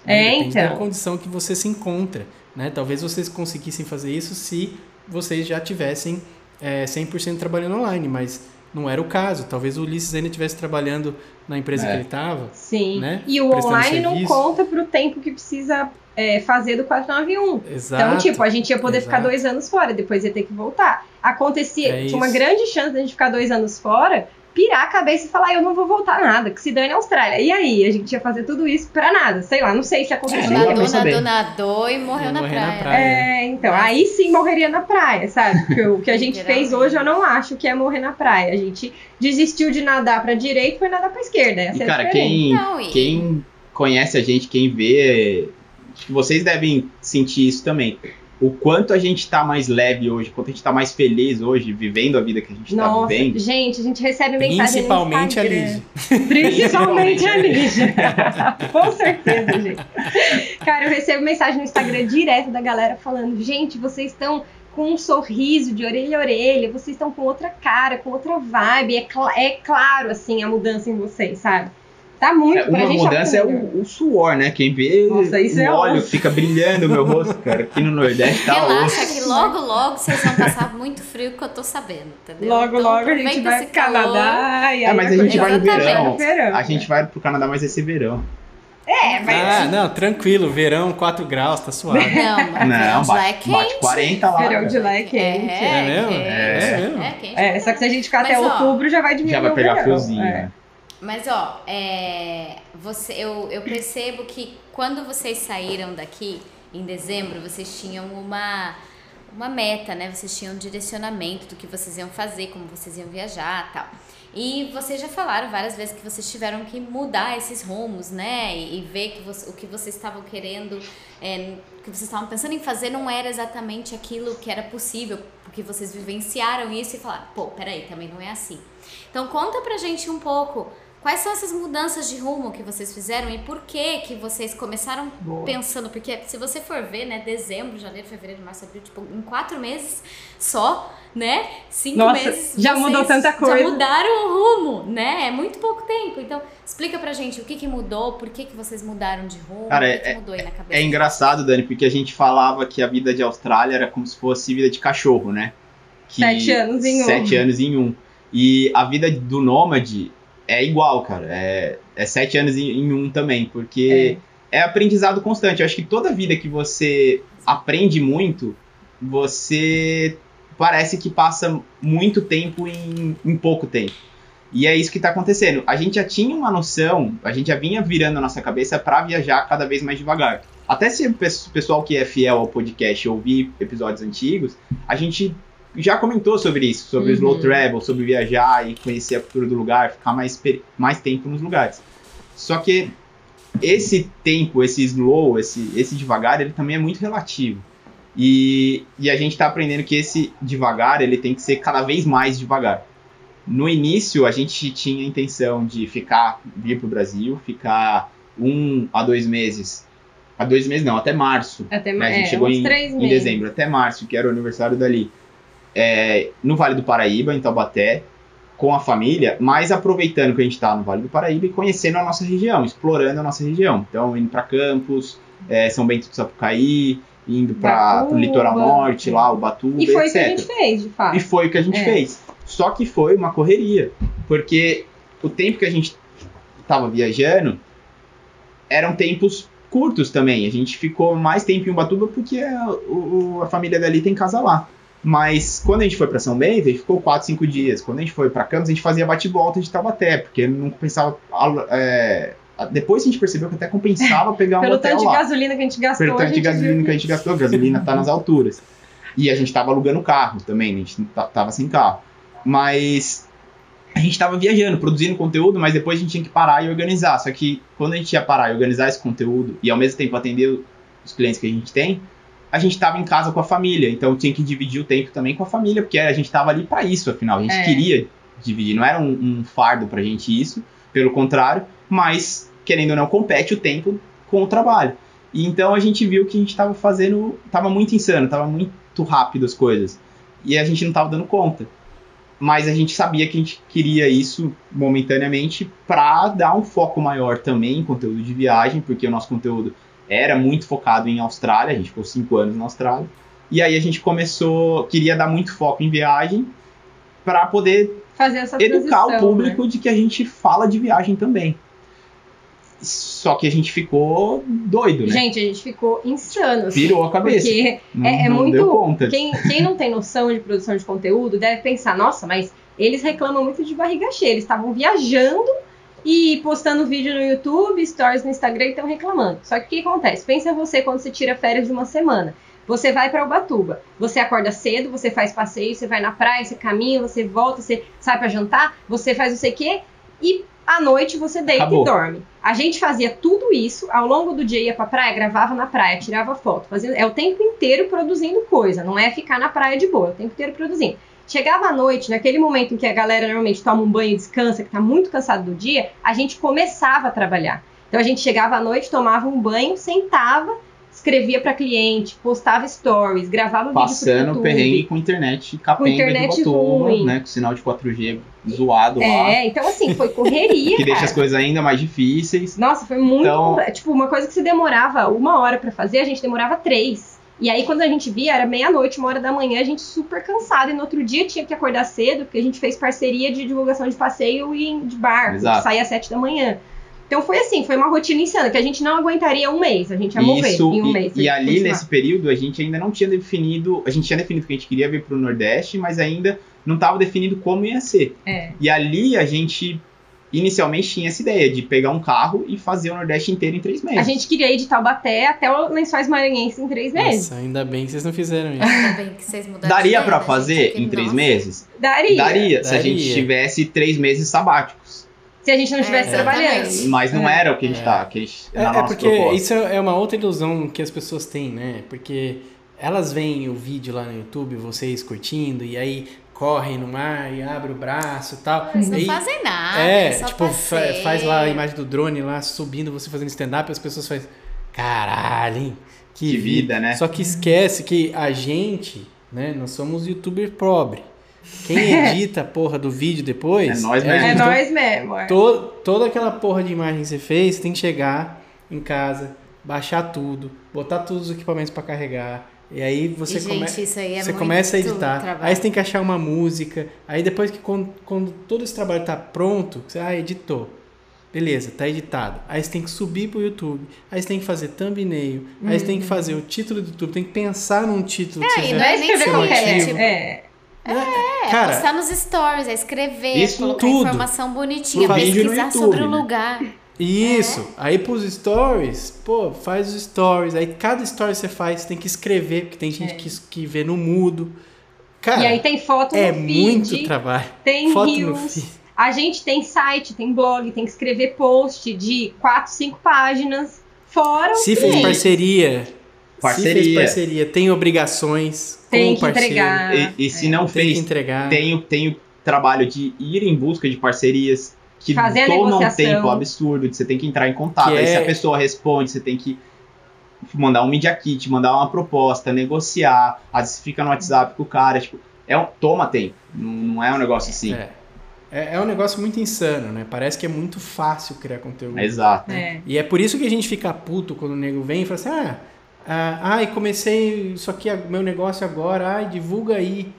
S4: É,
S2: depende da
S4: então.
S2: condição que você se encontra. Né? Talvez vocês conseguissem fazer isso se vocês já tivessem é, 100% trabalhando online, mas não era o caso. Talvez o Ulisses ainda estivesse trabalhando na empresa
S3: É.
S2: que ele estava.
S4: Sim.
S2: né?
S4: E o
S2: Prestando
S4: online não
S2: serviço.
S4: conta pro tempo que precisa é, fazer do 491.
S2: Exato.
S4: Então, tipo, a gente ia poder ficar
S2: exato.
S4: dois anos fora, depois ia ter que voltar. Acontecia,
S2: É
S4: tinha uma grande chance da gente ficar dois anos fora, pirar a cabeça e falar, eu não vou voltar nada, que se dane a Austrália. E aí, a gente ia fazer tudo isso pra nada. Sei lá, não sei se aconteceu.
S3: vai
S1: Nadou, nadou, nadou e morreu na praia.
S2: na praia.
S4: É, então, aí sim morreria na praia, sabe? Porque o que a gente fez hoje eu não acho que é morrer na praia. A gente desistiu de nadar pra direita e foi nadar pra esquerda. Essa
S3: E,
S4: é
S3: cara,
S4: diferença.
S3: quem,
S1: Não, e-
S3: quem conhece a gente, quem vê, acho que vocês devem sentir isso também. O quanto a gente tá mais leve hoje, o quanto a gente tá mais feliz hoje, vivendo a vida que a gente tá
S4: Nossa,
S3: vivendo.
S4: gente, a gente recebe mensagem
S2: Principalmente
S4: no
S2: a
S4: Instagram.
S2: Liz.
S4: Principalmente a Lígia. Com certeza, gente. Cara, eu recebo mensagem no Instagram direto da galera falando: gente, vocês estão com um sorriso de orelha a orelha, vocês estão com outra cara, com outra vibe. É, cla- é claro, assim, a mudança em vocês, sabe? Tá muito
S3: É, uma
S4: gente
S3: mudança é o, o suor, né? Quem vê
S4: Nossa, isso
S3: o
S4: é
S3: óleo fica brilhando no meu rosto, cara. Aqui no Nordeste tá
S1: Relaxa
S3: osso.
S1: que logo, logo vocês vão passar muito frio que eu tô sabendo, entendeu?
S4: Logo,
S1: Então,
S4: logo a gente vai
S1: esse
S4: pro. Canadá. E
S3: É, mas a gente vai no verão.
S4: no verão.
S3: A gente vai pro Canadá, mas ser verão.
S4: É, mas
S2: Ah, não, tranquilo, verão, 4 graus, tá suave.
S1: Não, mas
S3: Não,
S1: de lá é
S3: bate,
S1: quente.
S3: bate 40 lá.
S4: verão de lá é quente.
S1: É,
S2: É mesmo?
S1: quente.
S2: É mesmo?
S1: É quente.
S4: É, só que se a gente ficar
S1: Mas,
S4: até
S1: ó,
S4: outubro já vai diminuir
S3: Já vai pegar
S4: verão.
S3: friozinho,
S4: É.
S1: Mas ó, é, você, eu, eu percebo que quando vocês saíram daqui em dezembro, vocês tinham uma, uma meta, né? Vocês tinham um direcionamento do que vocês iam fazer, como vocês iam viajar tal. E vocês já falaram várias vezes que vocês tiveram que mudar esses rumos, né? E, e ver que você- o que vocês estavam querendo, é, o que vocês estavam pensando em fazer não era exatamente aquilo que era possível, porque vocês vivenciaram isso e falaram, pô, peraí, também não é assim. Então conta pra gente um pouco quais são essas mudanças de rumo que vocês fizeram e por que que vocês começaram
S4: Boa.
S1: pensando, porque se você for ver, né, dezembro, janeiro, fevereiro, março, abril, tipo, em quatro meses só, né, cinco
S4: Nossa,
S1: meses,
S4: já
S1: vocês
S4: mudou tanta coisa.
S1: Já mudaram o rumo, né, é muito pouco tempo, então explica pra gente o que que mudou, por que que vocês mudaram de rumo,
S3: Cara,
S1: o que que mudou aí na cabeça.
S3: É engraçado, Dani, porque a gente falava que a vida de Austrália era como se fosse vida de cachorro, né? Que
S4: Sete anos em um.
S3: Sete anos em um. E a vida do nômade é igual, cara. É, é sete anos em, em um também, porque é. aprendizado constante. Eu acho que toda vida que você aprende muito, você parece que passa muito tempo em, em pouco tempo. E é isso que está acontecendo. A gente já tinha uma noção, a gente já vinha virando a nossa cabeça para viajar cada vez mais devagar. Até se o pes- pessoal que é fiel ao podcast ouvir episódios antigos, a gente já comentou sobre isso, sobre o
S4: Uhum.
S3: slow travel, sobre viajar e conhecer a cultura do lugar, ficar mais, mais tempo nos lugares. Só que esse tempo, esse slow, esse, esse devagar, ele também é muito relativo. E, e a gente está aprendendo que esse devagar, ele tem que ser cada vez mais devagar. No início, a gente tinha a intenção de ficar, vir para o Brasil, ficar um a dois meses. A dois meses não, até março.
S4: Até
S3: né? A gente
S4: é,
S3: chegou em, em dezembro, até março, que era o aniversário dali. É, no Vale do Paraíba, em Taubaté, com a família, mas aproveitando que a gente está no Vale do Paraíba e conhecendo a nossa região, explorando a nossa região. Então, indo para Campos, é, São Bento do Sapucaí, indo para o
S4: Ubatuba.
S3: litoral norte, lá, o Batuba,
S4: E foi o
S3: etc.
S4: que a gente fez, de fato.
S3: E foi o que a gente
S4: É.
S3: fez. Só que foi uma correria. Porque o tempo que a gente tava viajando eram tempos curtos também. A gente ficou mais tempo em Ubatuba porque a, o- a família dali tem casa lá. Mas quando a gente foi para São Bento, a gente ficou 4, 5 dias. Quando a gente foi para Campos, a gente fazia bate-volta de Taubaté, porque não compensava. é, depois a gente percebeu que até compensava pegar um
S4: Pelo
S3: hotel
S4: tanto de
S3: lá
S4: gasolina que a gente gastou,
S3: pelo tanto de gasolina
S4: viu
S3: que a gente gastou, a gasolina tá nas alturas. E a gente tava alugando carro também, a gente ta- tava sem carro. Mas a gente tava viajando, produzindo conteúdo, mas depois a gente tinha que parar e organizar. Só que quando a gente ia parar e organizar esse conteúdo e ao mesmo tempo atender os clientes que a gente tem, a gente tava em casa com a família, então tinha que dividir o tempo também com a família, porque a gente tava ali para isso, afinal. A gente
S4: É.
S3: queria dividir, não era um, um fardo pra gente isso, pelo contrário, mas querendo ou não, compete o tempo com o trabalho. E então a gente viu que a gente estava fazendo, tava muito insano, tava muito rápido as coisas. E a gente não tava dando conta. Mas a gente sabia que a gente queria isso momentaneamente para dar um foco maior também em conteúdo de viagem, porque o nosso conteúdo era muito focado em Austrália, a gente ficou cinco anos na Austrália. E aí a gente começou, queria dar muito foco em viagem para poder educar o
S4: né?
S3: público de que a gente fala de viagem também. Só que a gente ficou doido, né?
S4: Gente, a gente ficou insano.
S3: Virou a cabeça.
S4: Porque
S3: não,
S4: é- é
S3: não
S4: muito- quem, quem não tem noção de produção de conteúdo deve pensar, nossa, mas eles reclamam muito de barriga cheia. Eles estavam viajando e postando vídeo no YouTube, stories no Instagram e estão reclamando. Só que o que acontece? Pensa você quando você tira férias de uma semana. Você vai para Ubatuba, você acorda cedo, você faz passeio, você vai na praia, você caminha, você volta, você sai para jantar, você faz não sei o quê e à noite você deita
S3: Acabou.
S4: e dorme. A gente fazia tudo isso, ao longo do dia ia pra praia, gravava na praia, tirava foto, fazia, é o tempo inteiro produzindo coisa, não é ficar na praia de boa, é o tempo inteiro produzindo. Chegava à noite, naquele momento em que a galera normalmente toma um banho e descansa, que tá muito cansado do dia, a gente começava a trabalhar. Então a gente chegava à noite, tomava um banho, sentava, escrevia pra cliente, postava stories, gravava vídeo pro
S3: Passando
S4: YouTube.
S3: perrengue com internet capenga
S4: internet
S3: de Ubatuba,
S4: ruim.
S3: né? Com sinal de 4G zoado lá.
S4: É, então assim, foi correria,
S3: Que deixa as coisas ainda mais difíceis.
S4: Nossa, foi muito.
S3: Então-.
S4: Tipo, uma coisa que você demorava uma hora pra fazer, a gente demorava três. E aí, quando a gente via, era meia-noite, uma hora da manhã, a gente super cansado. E no outro dia tinha que acordar cedo, porque a gente fez parceria de divulgação de passeio e de barco,
S3: Exato.
S4: que saía às sete da manhã. Então foi assim, foi uma rotina insana, que a gente não aguentaria um mês, a gente ia morrer
S3: Isso,
S4: em um
S3: e,
S4: mês.
S3: e ali
S4: continuar.
S3: nesse período a gente ainda não tinha definido, a gente tinha definido que a gente queria vir pro Nordeste, mas ainda não estava definido como ia ser.
S4: É.
S3: E ali a gente inicialmente tinha essa ideia de pegar um carro e fazer o Nordeste inteiro em três meses.
S4: A gente queria ir de Taubaté até o Lençóis Maranhenses em três meses.
S2: Nossa, ainda bem que vocês não fizeram isso.
S1: Ainda bem que vocês mudaram
S3: Daria
S1: né,
S3: fazer em três
S1: nossa,
S3: meses?
S4: Daria.
S3: Daria, se a gente tivesse três meses sabáticos.
S4: Se a gente não estivesse
S1: É,
S4: trabalhando.
S3: Mas não
S4: É.
S3: era o que a gente
S2: É.
S3: tá. Que a gente,
S2: É,
S3: na
S2: é
S3: nossa
S2: porque
S3: proposta.
S2: isso é uma outra ilusão que as pessoas têm, né? Porque elas veem o vídeo lá no YouTube, vocês curtindo, e aí correm no mar e abre o braço e tal.
S1: Eles não
S2: E
S1: fazem nada.
S2: É,
S1: só
S2: tipo, fa-
S1: passeio.
S2: faz lá a imagem do drone lá subindo, você fazendo stand-up, as pessoas fazem. Caralho, hein? Que,
S3: Que vida, né?
S2: Só que esquece que a gente, né? Nós somos youtuber pobre. Quem edita a porra do vídeo depois.
S3: É nós
S2: a
S3: mesmo.
S4: É
S2: gente.
S4: nós mesmo. é.
S2: To- toda aquela porra de imagem que você fez, você tem que chegar em casa, baixar tudo, botar todos os equipamentos pra carregar. E aí você,
S1: E,
S2: come-
S1: gente, isso aí é
S2: você
S1: muito
S2: começa a editar.
S1: trabalho.
S2: Aí você tem que achar uma música. Aí depois que quando, quando todo esse trabalho tá pronto, você ah, editou. Beleza, tá editado. Aí você tem que subir pro YouTube. Aí você tem que fazer thumbnail. Aí você tem que fazer o título do YouTube. Tem que pensar num título que
S1: É, e
S2: seja
S1: não é nem
S4: qualquer.
S1: tipo,
S4: É.
S1: É,
S2: Cara,
S1: postar nos stories, é escrever, é
S3: Isso
S1: colocar
S2: tudo.
S1: informação bonitinha, pesquisar sobre o
S3: né?
S1: lugar.
S2: Isso.
S1: É.
S2: Aí pros stories, pô, faz os stories. Aí cada story você faz, você tem que escrever, porque tem gente
S4: É.
S2: que, que vê no mudo. Cara,
S4: E aí tem foto
S2: é
S4: no feed,
S2: muito trabalho.
S4: tem
S2: Foto no
S4: reels.
S2: feed.
S4: A gente tem site, tem blog, tem que escrever post de 4, 5 páginas. Fora o
S2: Se
S4: que
S2: fez parceria, se
S3: Parceria.
S2: fez parceria, tem obrigações
S4: tem
S2: com o
S4: que
S2: parceiro.
S4: entregar.
S3: E, e se não
S2: Tem que
S3: fez,
S2: entregar.
S3: tem, o- tem o trabalho de ir em busca de parcerias que
S4: Fazer a
S3: tomam um tempo absurdo, de você tem que entrar em contato.
S2: Que
S3: Aí se
S2: é-
S3: a pessoa responde, você tem que mandar um media kit, mandar uma proposta, negociar, às vezes fica no WhatsApp com o cara, tipo, é um, toma tempo, não, não é um negócio assim.
S2: É. É, é um negócio muito insano, né? Parece que é muito fácil criar conteúdo.
S3: Exato.
S4: É.
S2: E é por isso que a gente fica puto quando o nego vem e fala assim: ah, ah, ai, comecei isso aqui, meu negócio agora, ai, divulga aí.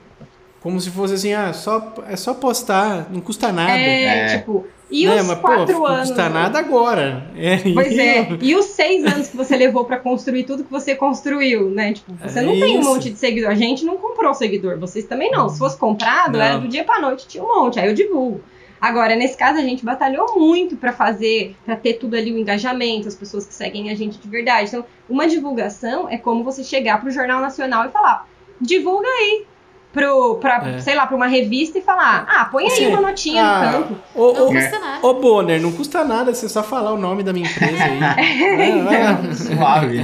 S2: Como se fosse assim, ah, só, é só postar, não custa nada.
S4: É,
S3: É.
S4: tipo, e
S2: né?
S4: os
S2: Mas,
S4: quatro
S2: pô, não
S4: anos.
S2: custa nada agora. É,
S4: Pois
S2: e-
S4: é, e os seis anos que você levou pra construir tudo que você construiu, né? Tipo, você
S2: É
S4: não tem um
S2: isso.
S4: monte de seguidor. A gente não comprou seguidor, vocês também não. Se fosse comprado,
S2: Não.
S4: era do dia pra noite, tinha um monte, aí eu divulgo. Agora, nesse caso, a gente batalhou muito pra fazer, pra ter tudo ali o engajamento, as pessoas que seguem a gente de verdade. Então, uma divulgação é como você chegar pro Jornal Nacional e falar: divulga aí. Pro, pra,
S2: É.
S4: sei lá, pra uma revista e falar: ah, põe aí
S2: Sim.
S4: uma notinha
S2: Ah,
S4: no canto.
S2: Ô,
S1: Não
S2: ô,
S1: custa nada.
S2: ô, Bonner, não custa nada você só falar o nome da minha empresa aí. Vai, vai.
S3: Suave.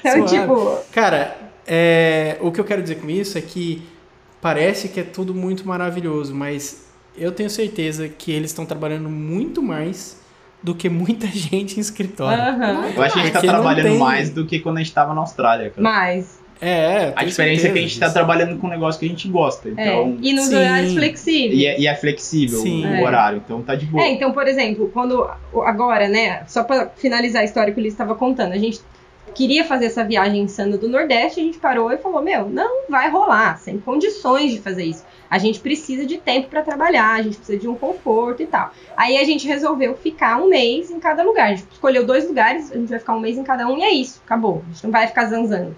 S4: Então,
S2: Suave.
S4: tipo,
S2: Cara, é, o que eu quero dizer com isso é que parece que é tudo muito maravilhoso, mas eu tenho certeza que eles estão trabalhando muito mais do que muita gente em escritório.
S4: aham.
S3: Eu acho que a gente tá trabalhando
S2: tem-
S3: mais do que quando a gente tava na Austrália, cara.
S4: Mas.
S2: É, é.
S3: A diferença é que a gente
S2: certeza
S3: tá
S2: disso.
S3: trabalhando com um negócio que a gente gosta.
S4: É,
S3: Então.
S4: e nos
S2: Sim.
S4: horários flexíveis.
S3: E é, e é flexível
S2: Sim.
S3: o
S4: É.
S3: horário, então tá de boa.
S4: É, então, por exemplo, quando agora, né, só pra finalizar a história que o Liz estava contando, a gente queria fazer essa viagem insana do Nordeste, a gente parou e falou: "Meu, não vai rolar, sem condições de fazer isso. A gente precisa de tempo para trabalhar, a gente precisa de um conforto e tal". Aí a gente resolveu ficar um mês em cada lugar. A gente escolheu dois lugares, a gente vai ficar um mês em cada um e é isso, acabou. A gente não vai ficar zanzando.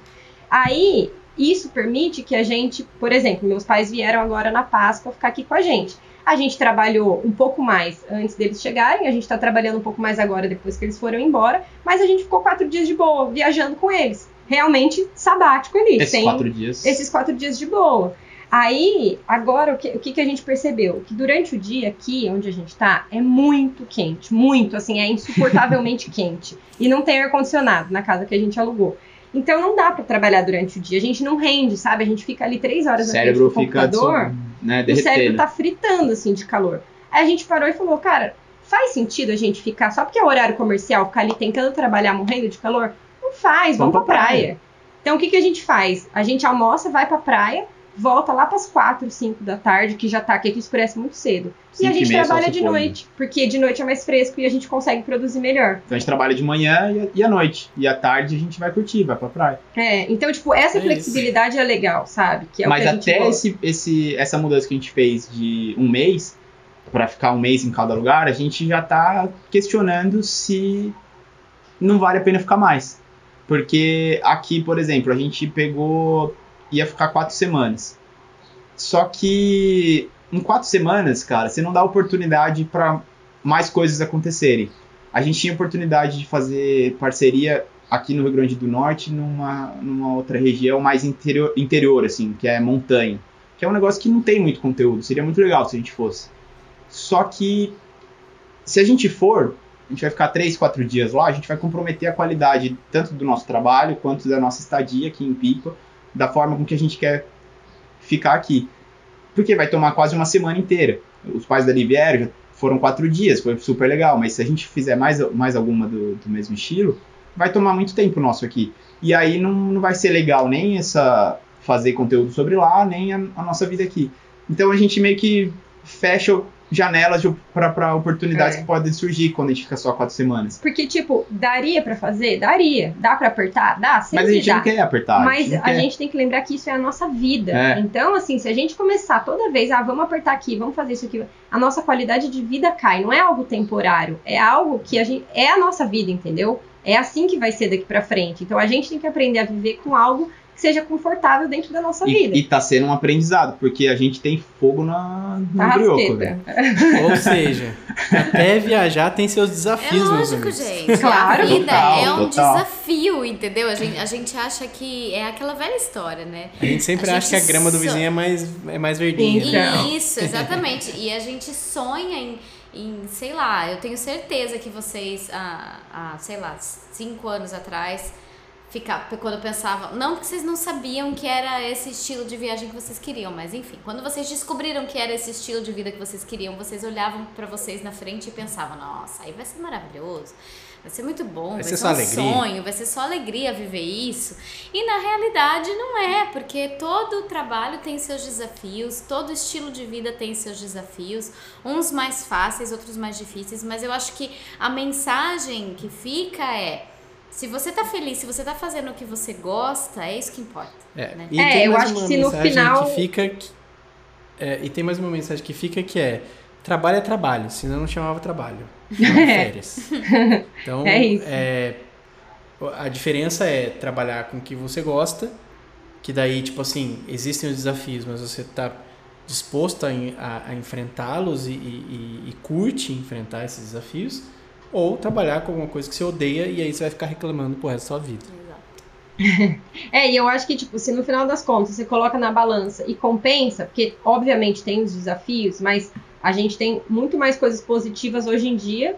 S4: Aí isso permite que a gente, por exemplo, meus pais vieram agora na Páscoa ficar aqui com a gente. A gente trabalhou um pouco mais antes deles chegarem, a gente tá trabalhando um pouco mais agora depois que eles foram embora, mas a gente ficou quatro dias de boa, viajando com eles. Realmente sabático ali,
S3: Esses
S4: sem
S3: quatro dias.
S4: esses quatro dias de boa. Aí, agora, o que, o que, que a gente percebeu? Que durante o dia aqui, onde a gente tá, é muito quente. Muito, assim, é insuportavelmente quente. E não tem ar-condicionado na casa que a gente alugou. Então não dá pra trabalhar durante o dia. A gente não rende, sabe? A gente fica ali três horas na frente
S3: cérebro
S4: do
S3: fica
S4: computador
S3: né,
S4: o cérebro
S3: derretendo.
S4: tá fritando, assim, de calor. Aí a gente parou e falou, cara, faz sentido a gente ficar, só porque é horário comercial, ficar ali tentando trabalhar morrendo de calor? Não faz, vamos,
S3: Vamos
S4: pra
S3: pra
S4: praia.
S3: praia.
S4: Então o que, que a gente faz? A gente almoça, vai pra praia, volta lá pras 4, 5 da tarde, que já tá aqui, que escurece muito cedo. E a
S3: e
S4: gente
S3: meia,
S4: trabalha de noite, porque de noite é mais fresco e a gente consegue produzir melhor.
S3: Então a gente trabalha de manhã e, e à noite. E à tarde a gente vai curtir, vai pra praia.
S4: É, então, tipo, essa
S2: É
S4: flexibilidade é legal, sabe? Que é o
S3: Mas
S4: que a gente
S3: até esse, esse, essa mudança que a gente fez de um mês, pra ficar um mês em cada lugar, a gente já tá questionando se não vale a pena ficar mais. Porque aqui, por exemplo, a gente pegou. Ia ficar quatro semanas. Só que em quatro semanas, cara, você não dá oportunidade para mais coisas acontecerem. A gente tinha oportunidade de fazer parceria aqui no Rio Grande do Norte, numa, numa outra região mais interior, interior, assim, que é montanha. Que é um negócio que não tem muito conteúdo. Seria muito legal se a gente fosse. Só que se a gente for, a gente vai ficar três, quatro dias lá, a gente vai comprometer a qualidade tanto do nosso trabalho quanto da nossa estadia aqui em Pipa, da forma com que a gente quer ficar aqui. Porque vai tomar quase uma semana inteira. Os pais da vieram, já foram quatro dias, foi super legal, mas se a gente fizer mais, mais alguma do, do mesmo estilo, vai tomar muito tempo nosso aqui. E aí não, não vai ser legal nem essa fazer conteúdo sobre lá, nem a, a nossa vida aqui. Então a gente meio que fecha janelas para oportunidades
S4: É.
S3: que podem surgir quando a gente fica só quatro semanas.
S4: Porque, tipo, daria pra fazer? Daria. Dá pra apertar? Dá, sempre
S3: Mas a gente
S4: dá.
S3: não quer apertar.
S4: Mas a
S3: quer.
S4: gente tem que lembrar que isso é a nossa vida.
S3: É.
S4: Então, assim, se a gente começar toda vez, ah, vamos apertar aqui, vamos fazer isso aqui, a nossa qualidade de vida cai. Não é algo temporário, é algo que a gente é a nossa vida, entendeu? É assim que vai ser daqui pra frente. Então a gente tem que aprender a viver com algo seja confortável dentro da nossa vida.
S3: E, e tá sendo um aprendizado, porque a gente tem fogo na, no brioco, velho.
S4: Arrasqueta.
S2: Ou seja, até viajar tem seus
S1: É
S2: desafios, meus
S1: lógico,
S2: amigos.
S1: gente.
S4: Claro.
S1: A vida
S3: Total,
S1: é um
S3: total.
S1: desafio, entendeu? A gente, a gente acha que é aquela velha história, né?
S2: A gente sempre
S1: A
S2: acha que a
S1: gente
S2: grama do vizinho é mais, é mais verdinha.
S4: Então.
S1: Isso, exatamente. E a gente sonha em, em, sei lá, eu tenho certeza que vocês, há, há, sei lá, cinco anos atrás, ficar, quando pensavam, não porque vocês não sabiam que era esse estilo de viagem que vocês queriam, mas enfim, quando vocês descobriram que era esse estilo de vida que vocês queriam, vocês olhavam pra vocês na frente e pensavam, nossa, aí vai ser maravilhoso. Vai ser muito bom, vai,
S2: ser
S1: ser,
S2: só
S1: um
S2: alegria.
S1: sonho, vai ser só alegria viver isso. E na realidade não é, porque todo trabalho tem seus desafios, todo estilo de vida tem seus desafios, uns mais fáceis, outros mais difíceis, mas eu acho que a mensagem que fica é Se você tá feliz, se você tá fazendo o que você gosta, é isso que importa.
S2: É,
S1: né?
S2: e
S4: É,
S2: tem
S4: eu acho
S2: uma
S4: que se no
S2: mensagem
S4: final-
S2: Que fica que- é, e tem mais uma mensagem que fica que é: trabalho é trabalho, senão não chamava trabalho. Chamava férias. Então,
S4: É isso.
S2: é, a diferença é trabalhar com o que você gosta, que daí, tipo assim, existem os desafios, mas você tá disposto a, a- a enfrentá-los e, e- e curte enfrentar esses desafios, ou trabalhar com alguma coisa que você odeia e aí você vai ficar reclamando pro resto da sua vida.
S1: Exato.
S4: É, e eu acho que, tipo, se no final das contas você coloca na balança e compensa, porque obviamente tem os desafios, mas a gente tem muito mais coisas positivas hoje em dia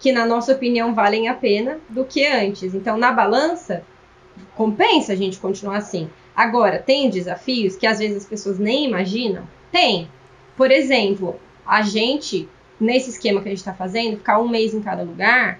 S4: que, na nossa opinião, valem a pena do que antes. Então, na balança, compensa a gente continuar assim. Agora, tem desafios que às vezes as pessoas nem imaginam? Tem. Por exemplo, a gente, nesse esquema que a gente está fazendo, ficar um mês em cada lugar,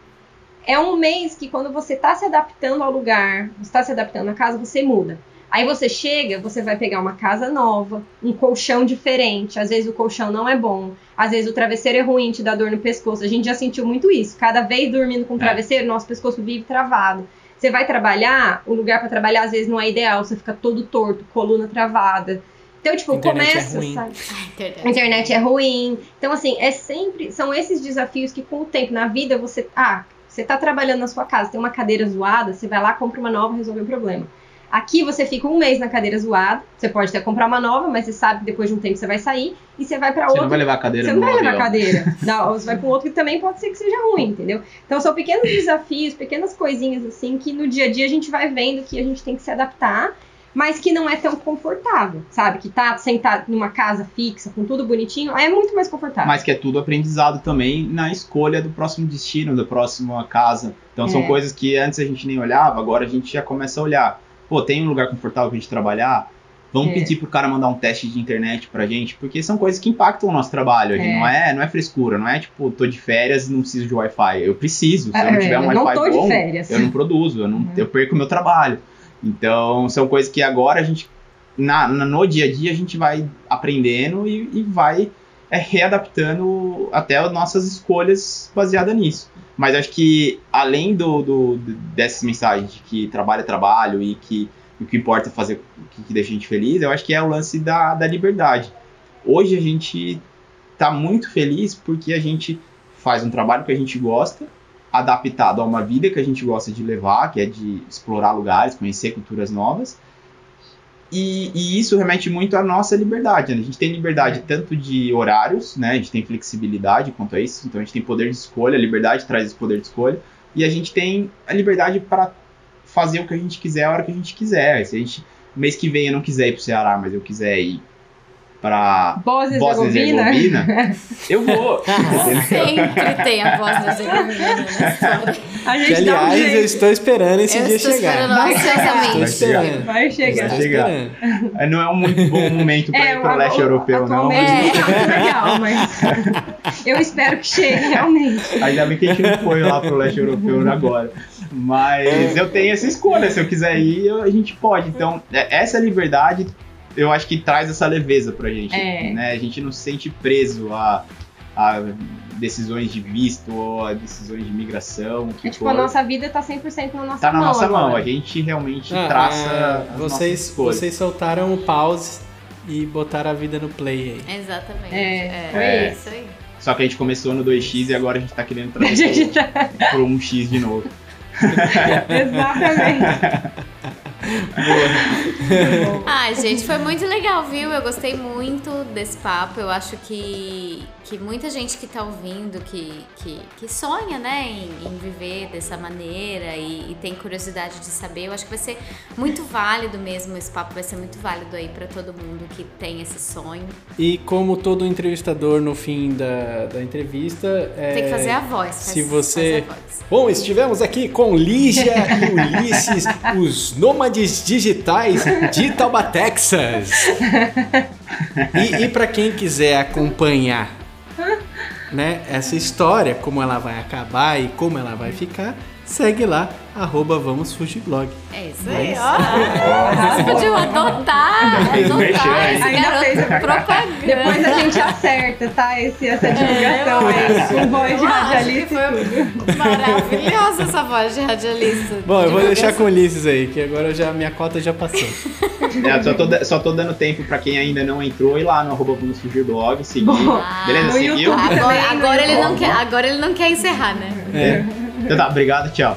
S4: é um mês que quando você está se adaptando ao lugar, você está se adaptando à casa, você muda. Aí você chega, você vai pegar uma casa nova, um colchão diferente. Às vezes o colchão não é bom, às vezes o travesseiro é ruim, te dá dor no pescoço. A gente já sentiu muito isso. Cada vez dormindo com
S3: É.
S4: travesseiro, nosso pescoço vive travado. Você vai trabalhar, o lugar para trabalhar às vezes não é ideal, você fica todo torto, coluna travada. Então, tipo,
S2: Internet é
S4: começa,
S2: ruim.
S4: sabe?
S1: A internet.
S4: A internet é ruim. Então, assim, é sempre. São esses desafios que, com o tempo na vida, você. Ah, você tá trabalhando na sua casa, tem uma cadeira zoada, você vai lá, compra uma nova, resolve o problema. Aqui você fica um mês na cadeira zoada, você pode até comprar uma nova, mas você sabe que depois de um tempo você vai sair e você vai pra
S3: Você
S4: outro.
S3: não vai levar a cadeira
S4: Você não vai levar
S3: avião.
S4: cadeira. Não, você vai pra um outro que também pode ser que seja ruim, entendeu? Então são pequenos desafios, pequenas coisinhas assim que no dia a dia a gente vai vendo que a gente tem que se adaptar, mas que não é tão confortável, sabe? Que tá sentado numa casa fixa, com tudo bonitinho, é muito mais confortável.
S3: Mas que é tudo aprendizado também na escolha do próximo destino, da próxima casa. Então são
S4: É.
S3: coisas que antes a gente nem olhava, agora a gente já começa a olhar. Pô, tem um lugar confortável pra gente trabalhar? Vamos
S4: É.
S3: pedir pro cara mandar um teste de internet pra gente, porque são coisas que impactam o nosso trabalho.
S4: É.
S3: Não, é, não é frescura, não é tipo, tô de férias e não preciso de Wi-Fi. Eu preciso. Se eu não
S4: É,
S3: tiver um
S4: eu não
S3: Wi-Fi
S4: tô de
S3: bom,
S4: férias.
S3: eu não produzo, eu, não,
S4: É.
S3: eu perco o meu trabalho. Então, são coisas que agora a gente, na, no dia a dia, a gente vai aprendendo e, e vai é, readaptando até as nossas escolhas baseadas nisso. Mas acho que, além do, do- dessas mensagens de que trabalho é trabalho e que o que importa é fazer o que, que deixa a gente feliz, eu acho que é o lance da, da liberdade. Hoje a gente tá muito feliz porque a gente faz um trabalho que a gente gosta, adaptado a uma vida que a gente gosta de levar, que é de explorar lugares, conhecer culturas novas. E, e isso remete muito à nossa liberdade. Né? A gente tem liberdade tanto de horários, né? A gente tem flexibilidade quanto a isso, então a gente tem poder de escolha, a liberdade traz esse poder de escolha, e a gente tem a liberdade para fazer o que a gente quiser a hora que a gente quiser. Se a gente mês que vem eu não quiser ir pro Ceará, mas eu quiser ir para
S4: Bósnia e
S3: Bósnia e
S4: Herzegovina.
S3: Eu vou.
S1: Sempre tem a voz da Herzegovina.
S4: A gente
S2: Que,
S4: dá um
S2: aliás, eu
S4: jeito.
S2: estou esperando esse
S1: Eu
S2: dia
S1: estou
S2: chegar.
S1: esperando
S4: Vai
S2: Estou
S1: ansiosamente.
S3: Vai chegar.
S2: esperando.
S4: Vai chegar.
S3: Vai chegar. É, Não é um muito bom momento para ir para o leste
S4: a-
S3: europeu, não.
S4: tá muito legal, mas eu espero que chegue realmente.
S3: ainda bem que a gente não foi lá para o leste europeu agora. Mas eu tenho essa escolha. Se eu quiser ir, eu- a gente pode. Então, é- essa liberdade eu acho que traz essa leveza pra gente.
S4: É.
S3: Né? A gente não se sente preso a, a decisões de visto ou a decisões de migração. Que
S4: É, tipo,
S3: for.
S4: a nossa vida tá 100% na nossa
S3: tá na
S4: mão
S3: nossa
S4: agora.
S3: mão. A gente realmente
S2: Ah,
S3: traça as nossas
S2: vocês, vocês soltaram o pause e botaram a vida no play aí.
S1: Exatamente.
S4: É,
S3: foi
S1: é
S4: isso.
S1: aí.
S3: Só que a gente começou no 2x e agora a gente tá querendo trazer pro,
S4: tá...
S3: pro 1x de novo.
S4: Exatamente.
S1: Ah, gente, foi muito legal, viu? Eu gostei muito desse papo. Eu acho que, que muita gente que tá ouvindo, que, que, que sonha, né, em, em viver dessa maneira e, e tem curiosidade de saber, eu acho que vai ser muito válido mesmo. Esse papo vai ser muito válido aí pra todo mundo que tem esse sonho.
S2: E como todo entrevistador no fim da, da entrevista. é,
S1: Tem que fazer a voz.
S2: se você-
S1: faz a voz.
S2: Bom, estivemos aqui com Lígia e Ulisses, os nômades digitais de Tauba, Texas. E, e para quem quiser acompanhar né, essa história, como ela vai acabar e como ela vai ficar, segue lá, arroba Vamos Fugir Blog.
S1: É isso
S2: É
S1: aí,
S2: isso.
S1: ó. Podiam adotar, adotar esse
S4: Ainda fez a-
S1: propaganda.
S4: Depois a gente acerta, tá? Esse, essa divulgação aí. Com voz de radialista
S1: maravilhosa essa voz de radialista.
S2: Bom, eu vou deixar com o Ulisses aí, que agora já minha cota já passou.
S3: É, só, tô, só tô dando tempo pra quem ainda não entrou ir lá no arroba Vamos Fugir Blog, seguir.
S4: Boa.
S3: Beleza? Seguiu?
S1: Agora, agora, ele não quer, agora ele não quer encerrar, né?
S2: É.
S3: Então tá, obrigado, tchau.